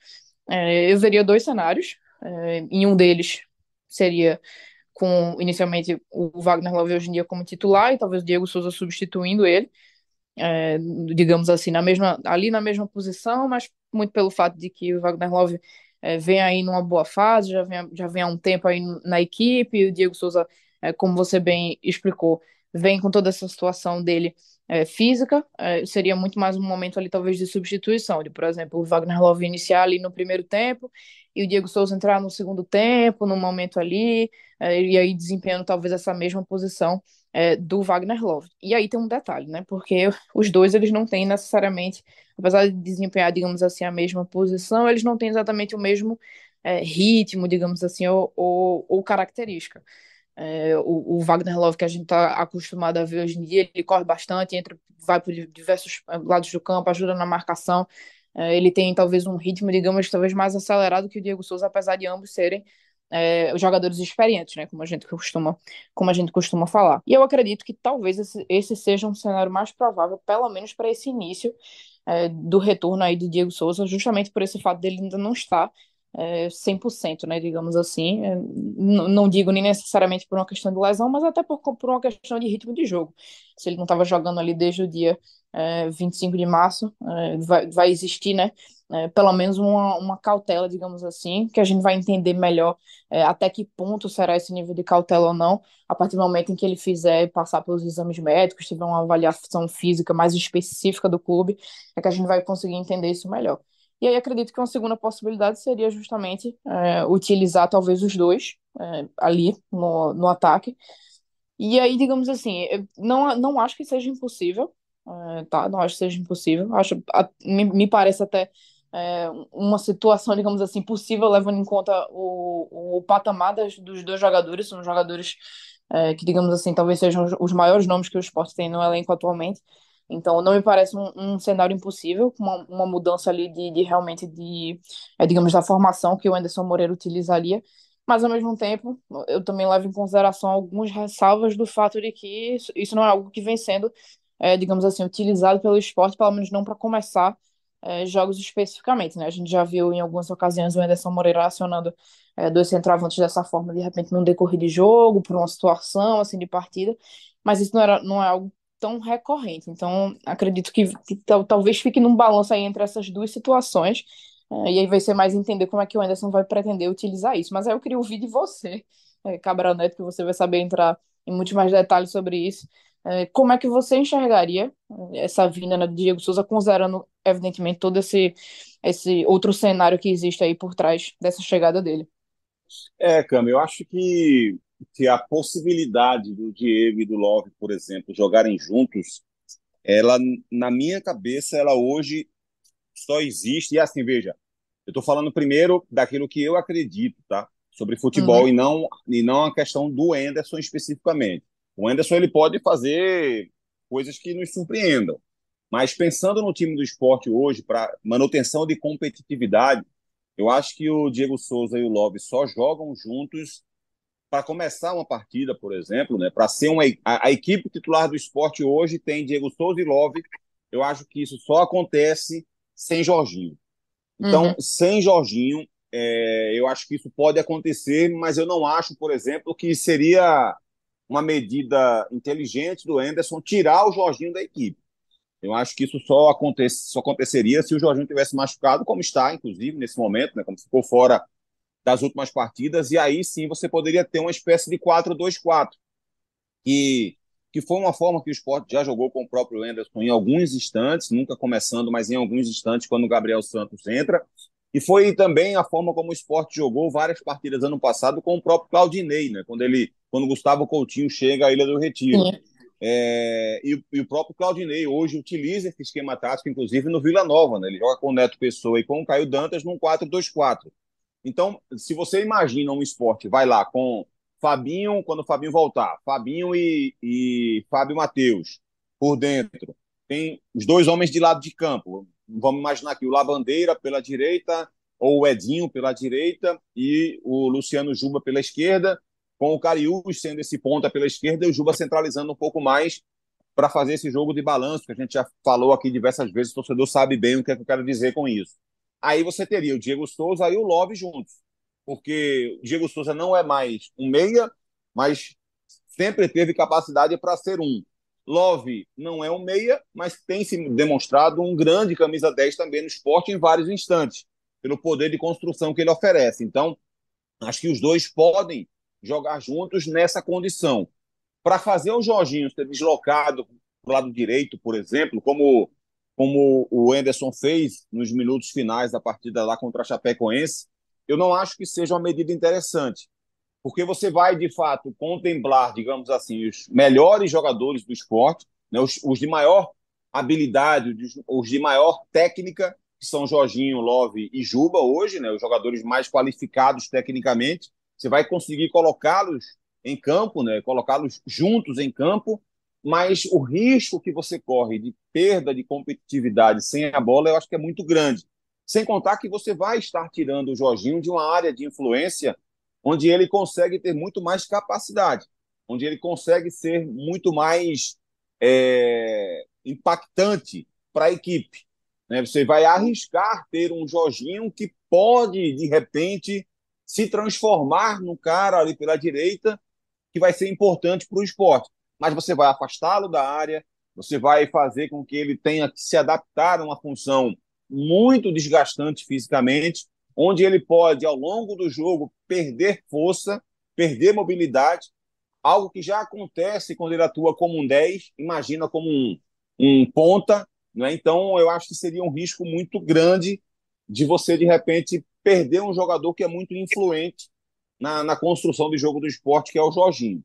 Speaker 2: é, eu veria dois cenários, é, em um deles seria com inicialmente o Wagner Love hoje em dia como titular e talvez o Diego Souza substituindo ele, é, digamos assim, na mesma, ali na mesma posição, mas muito pelo fato de que o Wagner Love é, vem aí numa boa fase, já vem, já vem há um tempo aí na equipe, o Diego Souza, é, como você bem explicou, vem com toda essa situação dele é, física, é, seria muito mais um momento ali talvez de substituição, de, por exemplo, o Wagner Love iniciar ali no primeiro tempo, e o Diego Souza entrar no segundo tempo, no momento ali, é, e aí desempenhando talvez essa mesma posição é, do Wagner Love. E aí tem um detalhe, né? Porque os dois eles não têm necessariamente, apesar de desempenhar, digamos assim, a mesma posição, eles não têm exatamente o mesmo é, ritmo, digamos assim, ou, ou, ou característica. É, o, o, Wagner Love que a gente está acostumado a ver hoje em dia, ele corre bastante, entra, vai por diversos é, lados do campo, ajuda na marcação. É, ele tem talvez um ritmo, digamos, talvez mais acelerado que o Diego Souza, apesar de ambos serem é, jogadores experientes, né, como a gente costuma, como a gente costuma falar. E eu acredito que talvez esse, esse seja um cenário mais provável, pelo menos para esse início é, do retorno aí de Diego Souza, justamente por esse fato dele ainda não estar é, 100%, né, digamos assim. É, não digo nem necessariamente por uma questão de lesão, mas até por, por uma questão de ritmo de jogo. Se ele não estava jogando ali desde o dia é, 25 de março, é, vai, vai existir, né, é, pelo menos uma, uma cautela, digamos assim, que a gente vai entender melhor é, até que ponto será esse nível de cautela ou não, a partir do momento em que ele fizer passar pelos exames médicos, tiver uma avaliação física mais específica do clube, é que a gente vai conseguir entender isso melhor. E aí acredito que uma segunda possibilidade seria justamente é, utilizar talvez os dois é, ali no, no ataque. E aí, digamos assim, não, não acho que seja impossível, é, tá? Não acho que seja impossível. Acho, a, me, me parece até é, uma situação, digamos assim, possível, levando em conta o, o patamar das, dos dois jogadores. São jogadores é, que, digamos assim, talvez sejam os, os maiores nomes que o esporte tem no elenco atualmente. Então, não me parece um, um cenário impossível, uma, uma mudança ali de, de realmente de, é, digamos, da formação que o Anderson Moreira utilizaria. Mas, ao mesmo tempo, eu também levo em consideração algumas ressalvas do fato de que isso, isso não é algo que vem sendo, é, digamos assim, utilizado pelo esporte, pelo menos não para começar é, jogos especificamente, né? A gente já viu em algumas ocasiões o Anderson Moreira acionando é, dois centroavantes dessa forma, de repente, num decorrer de jogo, por uma situação, assim, de partida, mas isso não, era, não é algo tão recorrente. Então, acredito que, que talvez fique num balanço aí entre essas duas situações. É, e aí vai ser mais entender como é que o Anderson vai pretender utilizar isso. Mas aí eu queria ouvir de você, é, Cabral Neto, que você vai saber entrar em muitos mais detalhes sobre isso. É, como é que você enxergaria essa vinda né, de Diego Souza, considerando, evidentemente, todo esse, esse outro cenário que existe aí por trás dessa chegada dele?
Speaker 1: É, Cam, eu acho que, que a possibilidade do Diego e do Love, por exemplo, jogarem juntos, ela, na minha cabeça, ela hoje só existe. E assim, veja, eu estou falando primeiro daquilo que eu acredito, tá? Sobre futebol uhum. e não e não a questão do Anderson especificamente. O Anderson ele pode fazer coisas que nos surpreendam, mas pensando no time do esporte hoje para manutenção de competitividade, eu acho que o Diego Souza e o Love só jogam juntos para começar uma partida, por exemplo, né? Para ser uma a, a, equipe titular do esporte hoje tem Diego Souza e Love. Eu acho que isso só acontece sem Jorginho. Então, uhum. sem Jorginho, é, eu acho que isso pode acontecer, mas eu não acho, por exemplo, que seria uma medida inteligente do Anderson tirar o Jorginho da equipe. Eu acho que isso só, acontece, só aconteceria se o Jorginho tivesse machucado, como está, inclusive, nesse momento, né, como ficou fora das últimas partidas, e aí sim você poderia ter uma espécie de 4-2-4, que, que foi uma forma que o esporte já jogou com o próprio Anderson em alguns instantes, nunca começando, mas em alguns instantes, quando o Gabriel Santos entra, e foi também a forma como o esporte jogou várias partidas ano passado com o próprio Claudinei, né? Quando ele, quando Gustavo Coutinho chega à Ilha do Retiro. É, e, e, o próprio Claudinei hoje utiliza esse esquema tático, inclusive no Vila Nova, né? Ele joga com o Neto Pessoa e com o Caio Dantas num 4-2-4. Então, se você imagina um esporte, vai lá com Fabinho, quando o Fabinho voltar, Fabinho e, e Fábio Matheus por dentro. Tem os dois homens de lado de campo, vamos imaginar aqui o Labandeira pela direita, ou o Edinho pela direita, e o Luciano Juba pela esquerda, com o Cariús sendo esse ponta pela esquerda e o Juba centralizando um pouco mais para fazer esse jogo de balanço, que a gente já falou aqui diversas vezes, o torcedor sabe bem o que, é que eu quero dizer com isso. Aí você teria o Diego Souza e o Love juntos, porque o Diego Souza não é mais um meia, mas sempre teve capacidade para ser um. Love não é um meia, mas tem se demonstrado um grande camisa 10 também no esporte em vários instantes, pelo poder de construção que ele oferece. Então, acho que os dois podem jogar juntos nessa condição. Para fazer o Jorginho ser deslocado para o lado direito, por exemplo, como, como o Anderson fez nos minutos finais da partida lá contra a Chapecoense, eu não acho que seja uma medida interessante porque você vai, de fato, contemplar, digamos assim, os melhores jogadores do esporte, né, os, os de maior habilidade, os de maior técnica, que são Jorginho, Love e Juba hoje, né, os jogadores mais qualificados tecnicamente. Você vai conseguir colocá-los em campo, né, colocá-los juntos em campo, mas o risco que você corre de perda de competitividade sem a bola, eu acho que é muito grande. Sem contar que você vai estar tirando o Jorginho de uma área de influência onde ele consegue ter muito mais capacidade, onde ele consegue ser muito mais é, impactante para a equipe. Né? Você vai arriscar ter um Jorginho que pode, de repente, se transformar num cara ali pela direita que vai ser importante para o esporte. Mas você vai afastá-lo da área, você vai fazer com que ele tenha que se adaptar a uma função muito desgastante fisicamente, onde ele pode, ao longo do jogo, perder força, perder mobilidade, algo que já acontece quando ele atua como um 10, imagina como um, um ponta. Né? Então, eu acho que seria um risco muito grande de você, de repente, perder um jogador que é muito influente na, na construção de jogo do esporte, que é o Jorginho.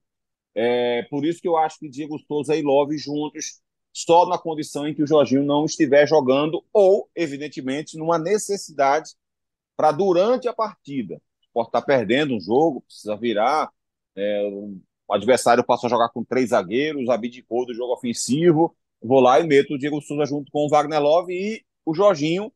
Speaker 1: É, por isso que eu acho que Diego Souza e Love juntos, só na condição em que o Jorginho não estiver jogando, ou, evidentemente, numa necessidade para durante a partida. Pode estar tá perdendo um jogo, precisa virar. É, o adversário passa a jogar com três zagueiros, abdicou do jogo ofensivo. Vou lá e meto o Diego Souza junto com o Wagner Love e o Jorginho,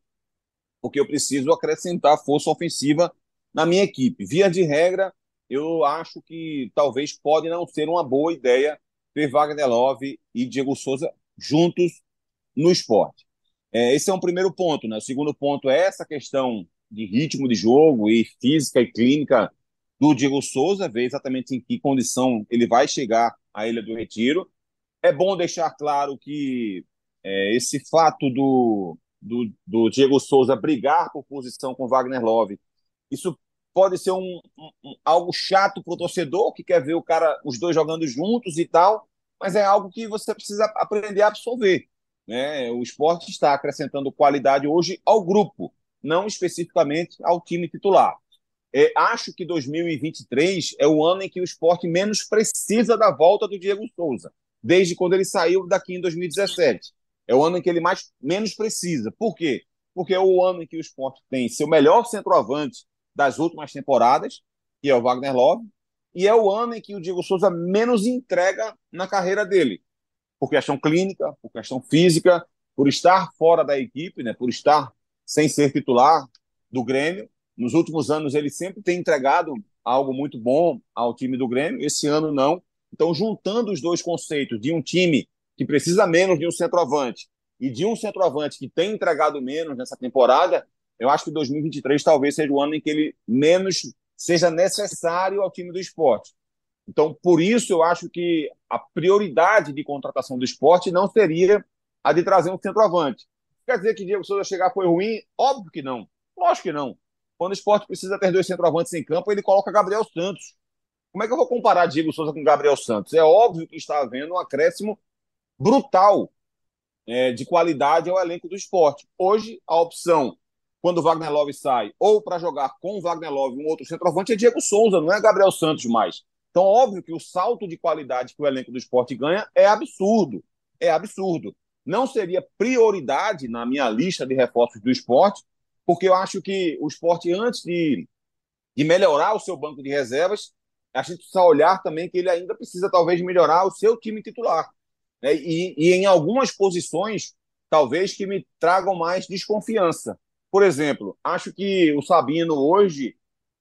Speaker 1: porque eu preciso acrescentar força ofensiva na minha equipe. Via de regra, eu acho que talvez pode não ser uma boa ideia ter Wagner Love e Diego Souza juntos no esporte. É, esse é um primeiro ponto. Né? O segundo ponto é essa questão de ritmo de jogo e física e clínica do Diego Souza, ver exatamente em que condição ele vai chegar à Ilha do Retiro. É bom deixar claro que é, esse fato do, do, do, Diego Souza brigar por posição com Wagner Love, isso pode ser um, um, algo chato para o torcedor que quer ver o cara, os dois jogando juntos e tal, mas é algo que você precisa aprender a absorver. Né? O esporte está acrescentando qualidade hoje ao grupo, não especificamente ao time titular. É, acho que 2023 é o ano em que o esporte menos precisa da volta do Diego Souza, desde quando ele saiu daqui em 2017. É o ano em que ele mais menos precisa. Por quê? Porque é o ano em que o esporte tem seu melhor centroavante das últimas temporadas, que é o Wagner Love, e é o ano em que o Diego Souza menos entrega na carreira dele, por questão clínica, por questão física, por estar fora da equipe, né, por estar sem ser titular do Grêmio. Nos últimos anos ele sempre tem entregado algo muito bom ao time do Grêmio, esse ano não. Então, juntando os dois conceitos de um time que precisa menos de um centroavante e de um centroavante que tem entregado menos nessa temporada, eu acho que 2023 talvez seja o ano em que ele menos seja necessário ao time do esporte. Então, por isso, eu acho que a prioridade de contratação do esporte não seria a de trazer um centroavante. Quer dizer que Diego Souza chegar foi ruim? Óbvio que não. Lógico que não. Quando o esporte precisa ter dois centroavantes em campo, ele coloca Gabriel Santos. Como é que eu vou comparar Diego Souza com Gabriel Santos? É óbvio que está havendo um acréscimo brutal é, de qualidade ao elenco do esporte. Hoje, a opção, quando o Wagner Love sai, ou para jogar com o Wagner Love um outro centroavante, é Diego Souza, não é Gabriel Santos mais. Então, óbvio que o salto de qualidade que o elenco do esporte ganha é absurdo. É absurdo. Não seria prioridade na minha lista de reforços do esporte, porque eu acho que o esporte, antes de, de melhorar o seu banco de reservas, a gente precisa olhar também que ele ainda precisa, talvez, melhorar o seu time titular né? e, e em algumas posições, talvez que me tragam mais desconfiança. Por exemplo, acho que o Sabino hoje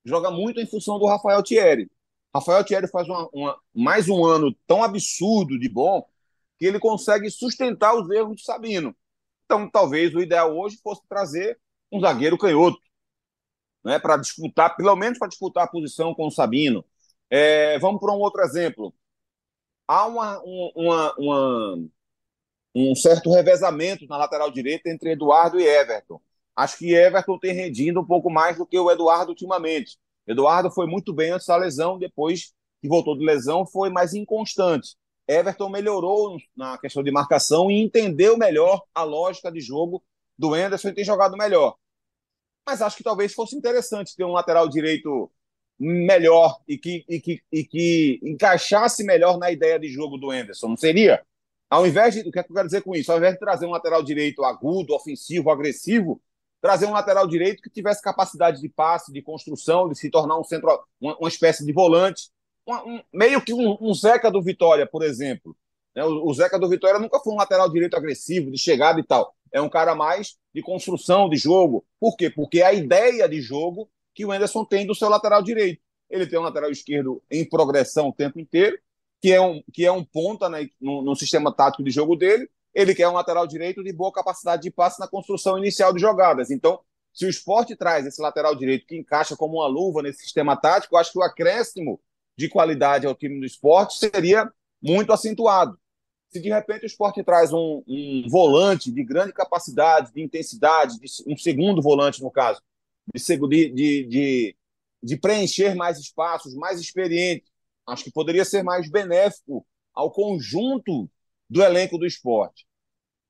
Speaker 1: joga muito em função do Rafael Thierry. Rafael Thierry faz uma, uma, mais um ano tão absurdo de bom que ele consegue sustentar os erros de Sabino. Então, talvez o ideal hoje fosse trazer um zagueiro canhoto, né, para disputar, pelo menos para disputar a posição com o Sabino. É, vamos para um outro exemplo há uma, uma, uma, um certo revezamento na lateral direita entre Eduardo e Everton. Acho que Everton tem rendido um pouco mais do que o Eduardo ultimamente. Eduardo foi muito bem antes da lesão, depois que voltou de lesão, foi mais inconstante. Everton melhorou na questão de marcação e entendeu melhor a lógica de jogo do Anderson e tem jogado melhor. Mas acho que talvez fosse interessante ter um lateral direito melhor e que, e, que, e que encaixasse melhor na ideia de jogo do Anderson, não seria? Ao invés de. O que, é que eu quero dizer com isso? Ao invés de trazer um lateral direito agudo, ofensivo, agressivo, trazer um lateral direito que tivesse capacidade de passe, de construção, de se tornar um centro, uma, uma espécie de volante. Um, meio que um, um, Zeca do Vitória, por exemplo. Né? O, o Zeca do Vitória nunca foi um lateral direito agressivo, de chegada e tal. É um cara mais de construção de jogo. Por quê? Porque a ideia de jogo que o Anderson tem do seu lateral direito. Ele tem um lateral esquerdo em progressão o tempo inteiro, que é um, que é um ponta né, no, no sistema tático de jogo dele. Ele quer um lateral direito de boa capacidade de passe na construção inicial de jogadas. Então, se o esporte traz esse lateral direito que encaixa como uma luva nesse sistema tático, eu acho que o acréscimo de qualidade ao time do esporte seria muito acentuado. Se de repente o esporte traz um, um volante de grande capacidade, de intensidade, de, um segundo volante, no caso, de, de, de, de preencher mais espaços, mais experiente. Acho que poderia ser mais benéfico ao conjunto do elenco do esporte.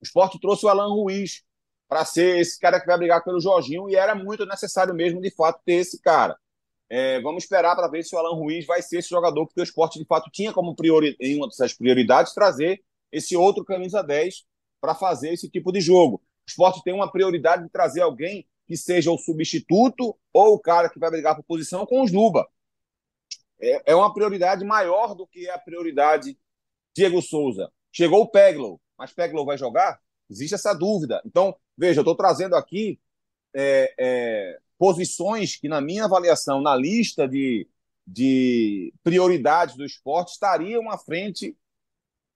Speaker 1: O esporte trouxe o Alan Ruiz para ser esse cara que vai brigar pelo Jorginho e era muito necessário mesmo, de fato, ter esse cara. É, vamos esperar para ver se o Alan Ruiz vai ser esse jogador, porque o esporte, de fato, tinha como priori... em uma dessas prioridades trazer esse outro camisa 10 para fazer esse tipo de jogo. O esporte tem uma prioridade de trazer alguém que seja o substituto ou o cara que vai brigar por posição com os Luba. É, é uma prioridade maior do que a prioridade Diego Souza. Chegou o Peglow, mas Peglow vai jogar? Existe essa dúvida. Então, veja, eu estou trazendo aqui é, é, posições que, na minha avaliação, na lista de, de prioridades do esporte, estariam à frente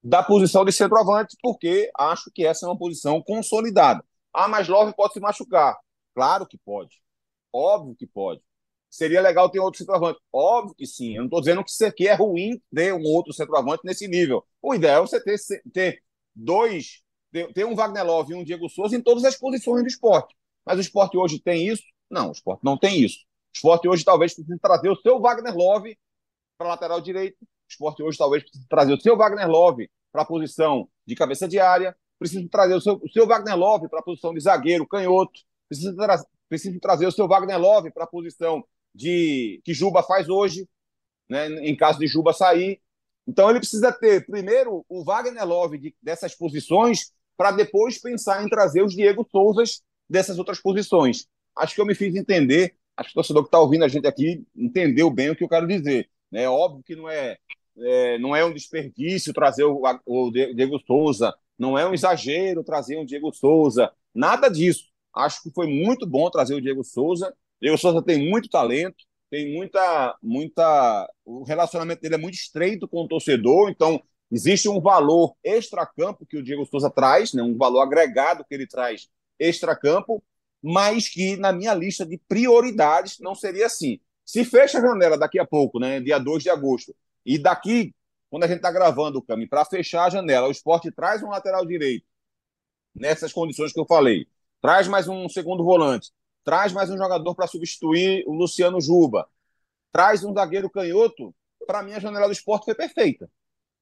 Speaker 1: da posição de centroavante, porque acho que essa é uma posição consolidada. Ah, mas Love pode se machucar. Claro que pode. Óbvio que pode. Seria legal ter outro centroavante. Óbvio que sim. Eu não estou dizendo que isso aqui é ruim ter um outro centroavante nesse nível. O ideal é você ter, ter dois, ter, um Wagner Love e um Diego Souza em todas as posições do esporte. Mas o esporte hoje tem isso? Não, o esporte não tem isso. O esporte hoje talvez precise trazer o seu Wagner Love para lateral direito esporte hoje talvez precise trazer o seu Wagner Love para a posição de cabeça de área, precisa trazer o seu, o seu Wagner Love para a posição de zagueiro, canhoto, precisa, tra precisa trazer o seu Wagner Love para a posição de que Juba faz hoje, né, em caso de Juba sair. Então ele precisa ter primeiro o Wagner Love de, dessas posições para depois pensar em trazer os Diego Souzas dessas outras posições. Acho que eu me fiz entender, acho que o torcedor que está ouvindo a gente aqui entendeu bem o que eu quero dizer. É óbvio que não é, é, não é um desperdício trazer o, o Diego Souza, não é um exagero trazer um Diego Souza, nada disso. Acho que foi muito bom trazer o Diego Souza. Diego Souza tem muito talento, tem muita, muita. O relacionamento dele é muito estreito com o torcedor, então existe um valor extra-campo que o Diego Souza traz, né? um valor agregado que ele traz extra-campo, mas que na minha lista de prioridades não seria assim. Se fecha a janela daqui a pouco, né, dia 2 de agosto, e daqui, quando a gente está gravando o caminho, para fechar a janela, o esporte traz um lateral direito, nessas condições que eu falei, traz mais um segundo volante, traz mais um jogador para substituir o Luciano Juba, traz um zagueiro canhoto, para mim a janela do esporte foi perfeita.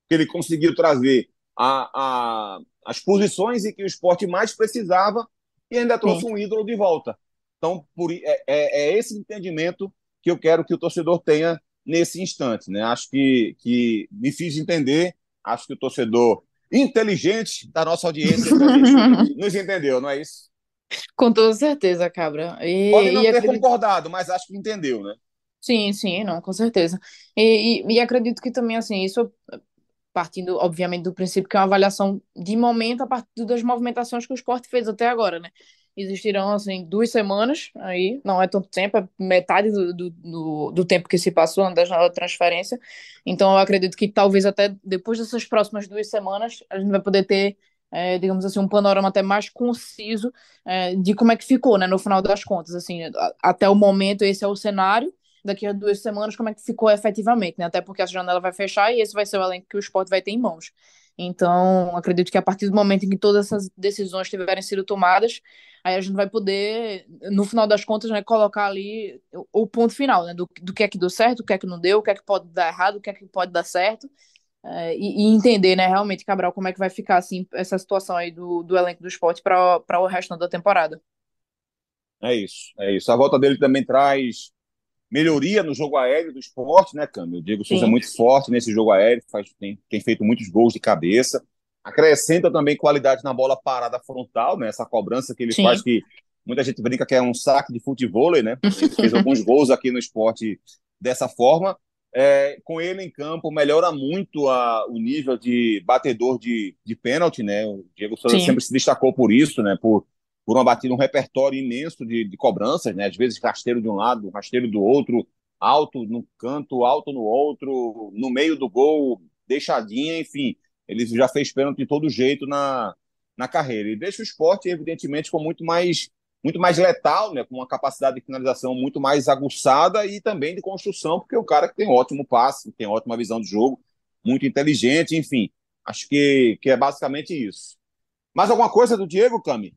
Speaker 1: Que ele conseguiu trazer a, a, as posições em que o esporte mais precisava e ainda trouxe Sim. um ídolo de volta. Então, por, é, é, é esse entendimento que eu quero que o torcedor tenha nesse instante. Né? Acho que, que me fiz entender, acho que o torcedor inteligente da nossa audiência nos entendeu, não é isso?
Speaker 2: Com toda certeza, Cabra.
Speaker 1: E, Pode não ter acredito... concordado, mas acho que entendeu, né?
Speaker 2: Sim, sim, não, com certeza. E, e, e, acredito que também, assim, isso partindo, obviamente, do princípio que é uma avaliação de momento a partir das movimentações que o esporte fez até agora, né? existirão assim duas semanas aí, não é tanto tempo, é metade do, do, do tempo que se passou da janela de transferência. Então eu acredito que talvez até depois dessas próximas duas semanas a gente vai poder ter, é, digamos assim, um panorama até mais conciso é, de como é que ficou, né, no final das contas, assim, até o momento esse é o cenário. Daqui a duas semanas, como é que ficou efetivamente, né? Até porque essa janela vai fechar e esse vai ser o elenco que o esporte vai ter em mãos. Então, acredito que a partir do momento em que todas essas decisões tiverem sido tomadas, aí a gente vai poder, no final das contas, né, colocar ali o, o ponto final, né, do, do que é que deu certo, o que é que não deu, o que é que pode dar errado, o que é que pode dar certo, é, e, e, entender, né, realmente, Cabral, como é que vai ficar, assim, essa situação aí do, do elenco do esporte para o resto da temporada.
Speaker 1: É isso, é isso. A volta dele também traz melhoria no jogo aéreo do esporte, né, Câmbio? O Diego Souza é muito forte nesse jogo aéreo, faz, tem, tem feito muitos gols de cabeça. Acrescenta também qualidade na bola parada frontal, né? Essa cobrança que ele Sim. faz, que muita gente brinca que é um saque de futebol, né? Ele fez alguns gols aqui no esporte dessa forma. É, com ele em campo, melhora muito a, o nível de batedor de, de pênalti, né? O Diego Souza Sim. sempre se destacou por isso, né? Por por uma batida, um repertório imenso de, de cobranças, né? Às vezes rasteiro de um lado, rasteiro do outro, alto no canto, alto no outro, no meio do gol, deixadinha, enfim. Ele já fez pênalti de todo jeito na, na carreira. E deixa o esporte, evidentemente, com muito mais muito mais letal, né, com uma capacidade de finalização muito mais aguçada e também de construção, porque é um cara que tem ótimo passe, tem ótima visão de jogo, muito inteligente, enfim. Acho que, que é basicamente isso. Mais alguma coisa do Diego, Cami?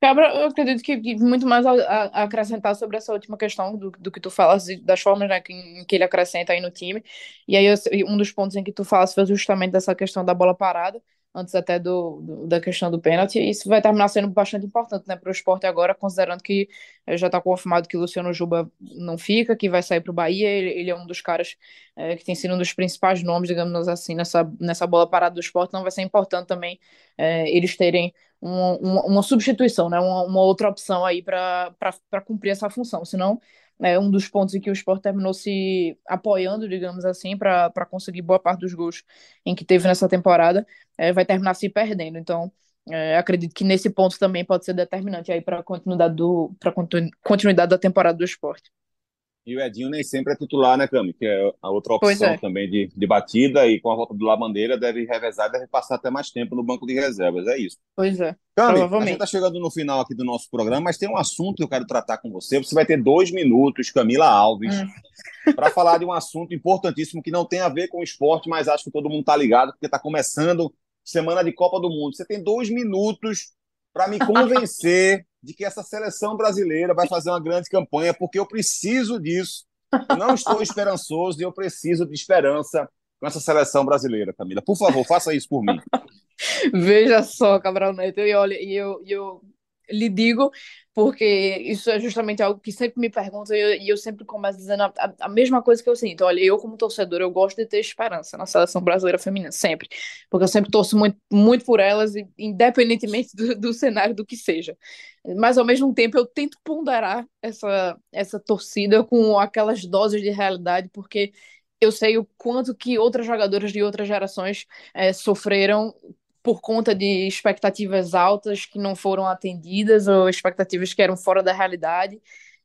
Speaker 2: Cabra, eu acredito que muito mais a, a acrescentar sobre essa última questão do, do que tu falas, das formas né, que, em que ele acrescenta aí no time. E aí, eu, um dos pontos em que tu falas foi justamente dessa questão da bola parada antes até do, do, da questão do pênalti. Isso vai terminar sendo bastante importante né, para o esporte agora, considerando que eh, já está confirmado que o Luciano Juba não fica, que vai sair para o Bahia. Ele, ele, é um dos caras é, que tem sido um dos principais nomes, digamos assim, nessa, nessa bola parada do esporte. Então vai ser importante também é, eles terem uma, uma, uma, substituição, né, uma, uma outra opção aí para cumprir essa função. Senão é um dos pontos em que o Sport terminou se apoiando, digamos assim, para conseguir boa parte dos gols em que teve nessa temporada, é, vai terminar se perdendo. Então, é, acredito que nesse ponto também pode ser determinante aí para a continuidade, continuidade da temporada do esporte.
Speaker 1: E o Edinho nem sempre é titular, né, Cami? Que é a outra opção é. também de, de batida. E com a volta do Labandeira, deve revezar, deve passar até mais tempo no banco de reservas. É isso.
Speaker 2: Pois é.
Speaker 1: Cami, a gente está chegando no final aqui do nosso programa, mas tem um assunto que eu quero tratar com você. Você vai ter dois minutos, Camila Alves, hum. para falar de um assunto importantíssimo que não tem a ver com o esporte, mas acho que todo mundo está ligado, porque está começando semana de Copa do Mundo. Você tem dois minutos para me convencer de que essa seleção brasileira vai fazer uma grande campanha, porque eu preciso disso. Não estou esperançoso e eu preciso de esperança com essa seleção brasileira, Camila. Por favor, faça isso por mim.
Speaker 2: Veja só, Cabral Neto, e olha, eu, eu lhe digo, porque isso é justamente algo que sempre me perguntam e eu, e eu sempre começo dizendo a, a, a, mesma coisa que eu sinto. Olha, eu como torcedor, eu gosto de ter esperança na seleção brasileira feminina, sempre. Porque eu sempre torço muito, muito por elas, independentemente do, do cenário, do que seja. Mas, ao mesmo tempo, eu tento ponderar essa, essa torcida com aquelas doses de realidade, porque eu sei o quanto que outras jogadoras de outras gerações é, sofreram por conta de expectativas altas que não foram atendidas ou expectativas que eram fora da realidade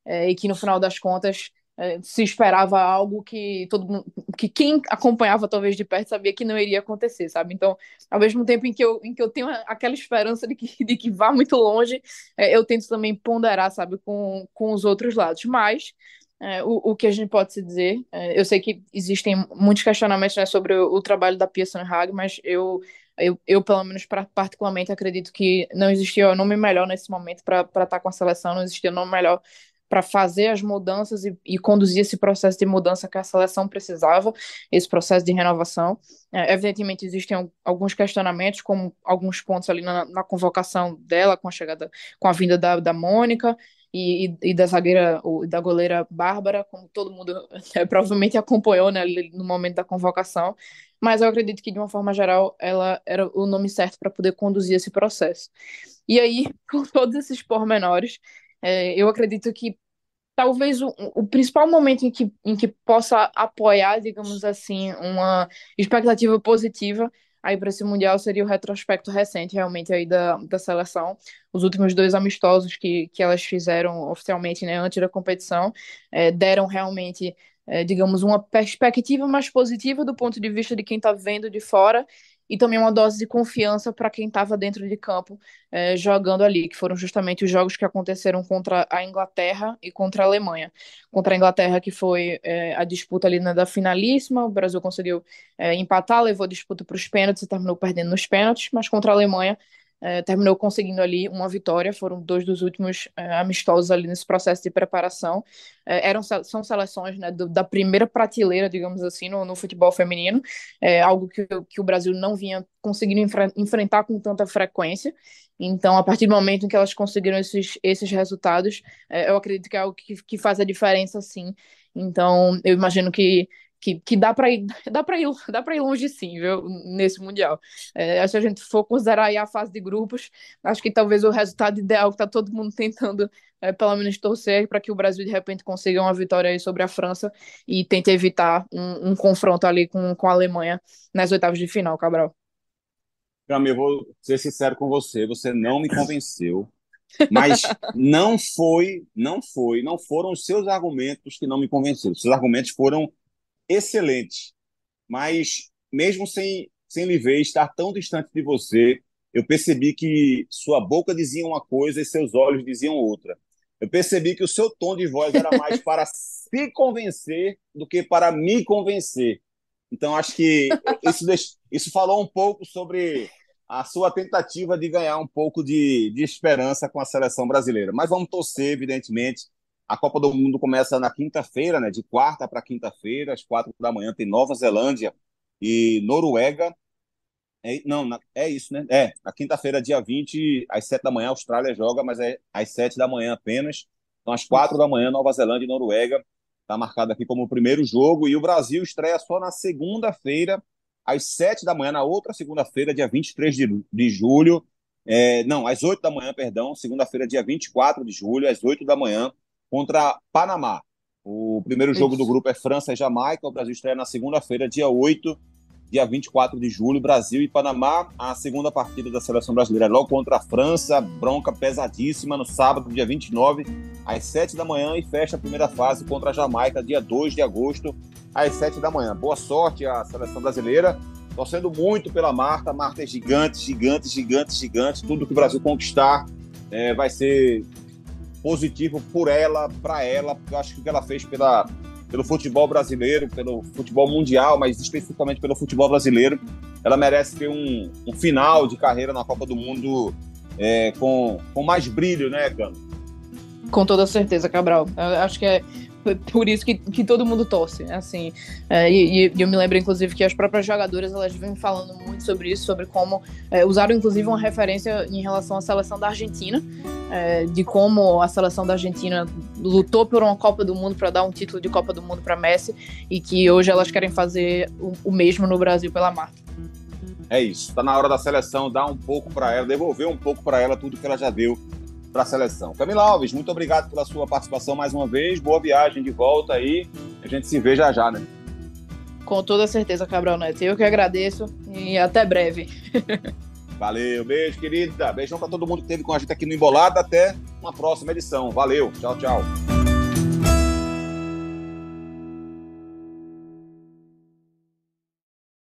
Speaker 2: é, e que no final das contas é, se esperava algo que todo mundo, que quem acompanhava talvez de perto sabia que não iria acontecer, sabe? Então, ao mesmo tempo em que eu, em que eu tenho aquela esperança de que, de que vá muito longe, é, eu tento também ponderar, sabe, com, com os outros lados. Mas é, o, o que a gente pode se dizer. É, eu sei que existem muitos questionamentos né, sobre o, o, trabalho da Pia Sanhag, mas eu eu, eu, pelo menos, pra, particularmente, acredito que não existia nome melhor nesse momento para estar tá com a seleção, não existia nome melhor para fazer as mudanças e, e, conduzir esse processo de mudança que a seleção precisava, esse processo de renovação. É, evidentemente, existem alguns questionamentos, como alguns pontos ali na, na, convocação dela, com a chegada, com a vinda da, da Mônica, e, e, da zagueira, ou da goleira Bárbara, como todo mundo é, provavelmente acompanhou né, no momento da convocação mas eu acredito que, de uma forma geral, ela era o nome certo para poder conduzir esse processo. E aí, com todos esses pormenores, é, eu acredito que talvez o, o, principal momento em que, em que possa apoiar, digamos assim, uma expectativa positiva aí para esse Mundial seria o retrospecto recente, realmente, aí da, da seleção. Os últimos dois amistosos que, que elas fizeram oficialmente, né, antes da competição, é, deram realmente é, digamos, uma perspectiva mais positiva do ponto de vista de quem está vendo de fora e também uma dose de confiança para quem estava dentro de campo é, jogando ali, que foram justamente os jogos que aconteceram contra a Inglaterra e contra a Alemanha. Contra a Inglaterra, que foi é, a disputa ali na da finalíssima, o Brasil conseguiu é, empatar, levou a disputa para os pênaltis e terminou perdendo nos pênaltis, mas contra a Alemanha é, terminou conseguindo ali uma vitória, foram dois dos últimos é, amistosos ali nesse processo de preparação. É, eram, são seleções né, do, da primeira prateleira, digamos assim, no, no futebol feminino, é, algo que, que o Brasil não vinha conseguindo enfrentar com tanta frequência. Então, a partir do momento em que elas conseguiram esses, esses resultados, é, eu acredito que é algo que, que faz a diferença, sim. Então, eu imagino que que, que dá para ir, dá para ir, dá para ir longe sim, viu, nesse mundial. É, se a gente for considerar aí a fase de grupos, acho que talvez o resultado ideal que está todo mundo tentando, é, pelo menos torcer para que o Brasil de repente consiga uma vitória aí sobre a França e tente evitar um, um confronto ali com, com a Alemanha nas oitavas de final, Cabral.
Speaker 1: Camila, eu vou ser sincero com você, você não me convenceu. Mas não foi, não foi, não foram os seus argumentos que não me convenceram. Os seus argumentos foram excelente. Mas, mesmo sem, sem lhe ver, estar tão distante de você, eu percebi que sua boca dizia uma coisa e seus olhos diziam outra. Eu percebi que o seu tom de voz era mais para se convencer do que para me convencer. Então, acho que isso, isso falou um pouco sobre a sua tentativa de ganhar um pouco de, de esperança com a seleção brasileira. Mas vamos torcer, evidentemente, a Copa do Mundo começa na quinta-feira, né? De quarta para quinta-feira, às quatro da manhã, tem Nova Zelândia e Noruega. É, não, na, é isso, né? É, na quinta-feira, dia 20, às sete da manhã, a Austrália joga, mas é às sete da manhã apenas. Então, às quatro da manhã, Nova Zelândia e Noruega. Está marcado aqui como o primeiro jogo. E o Brasil estreia só na segunda-feira, às sete da manhã, na outra segunda-feira, dia 23 de, de julho. É, não, às oito da manhã, perdão. Segunda-feira, dia 24 de julho, às oito da manhã contra Panamá. O primeiro jogo do grupo é França e Jamaica. O Brasil estreia na segunda-feira, dia 8, dia 24 de julho, Brasil e Panamá. A segunda partida da seleção brasileira é logo contra a França, bronca pesadíssima, no sábado, dia 29, às 7 da manhã, e fecha a primeira fase contra a Jamaica, dia 2 de agosto, às 7 da manhã. Boa sorte à seleção brasileira. Torcendo muito pela Marta. Marta é gigante, gigante, gigante, gigante. Tudo que o Brasil conquistar é, vai ser positivo por ela, para ela, porque eu acho que o que ela fez pela, pelo futebol brasileiro, pelo futebol mundial, mas especificamente pelo futebol brasileiro, ela merece ter um, um final de carreira na Copa do Mundo é, com, com mais brilho, né, Cano?
Speaker 2: Com toda certeza, Cabral. Eu acho que é por isso que, que todo mundo torce, assim. É, e, e, eu me lembro, inclusive, que as próprias jogadoras elas vêm falando muito sobre isso, sobre como é, usaram, inclusive, uma referência em relação à seleção da Argentina, é, de como a seleção da Argentina lutou por uma Copa do Mundo para dar um título de Copa do Mundo para Messi e que hoje elas querem fazer o, o mesmo no Brasil pela Marta.
Speaker 1: É isso. Está na hora da seleção dar um pouco para ela, devolver um pouco para ela tudo que ela já deu para a seleção. Camila Alves, muito obrigado pela sua participação mais uma vez. Boa viagem de volta aí. A gente se vê já já, né?
Speaker 2: Com toda certeza, Cabral Neto. Eu que agradeço e até breve.
Speaker 1: Valeu, beijo, querida. Beijão para todo mundo que esteve com a gente aqui no Embolada. Até uma próxima edição. Valeu, tchau, tchau.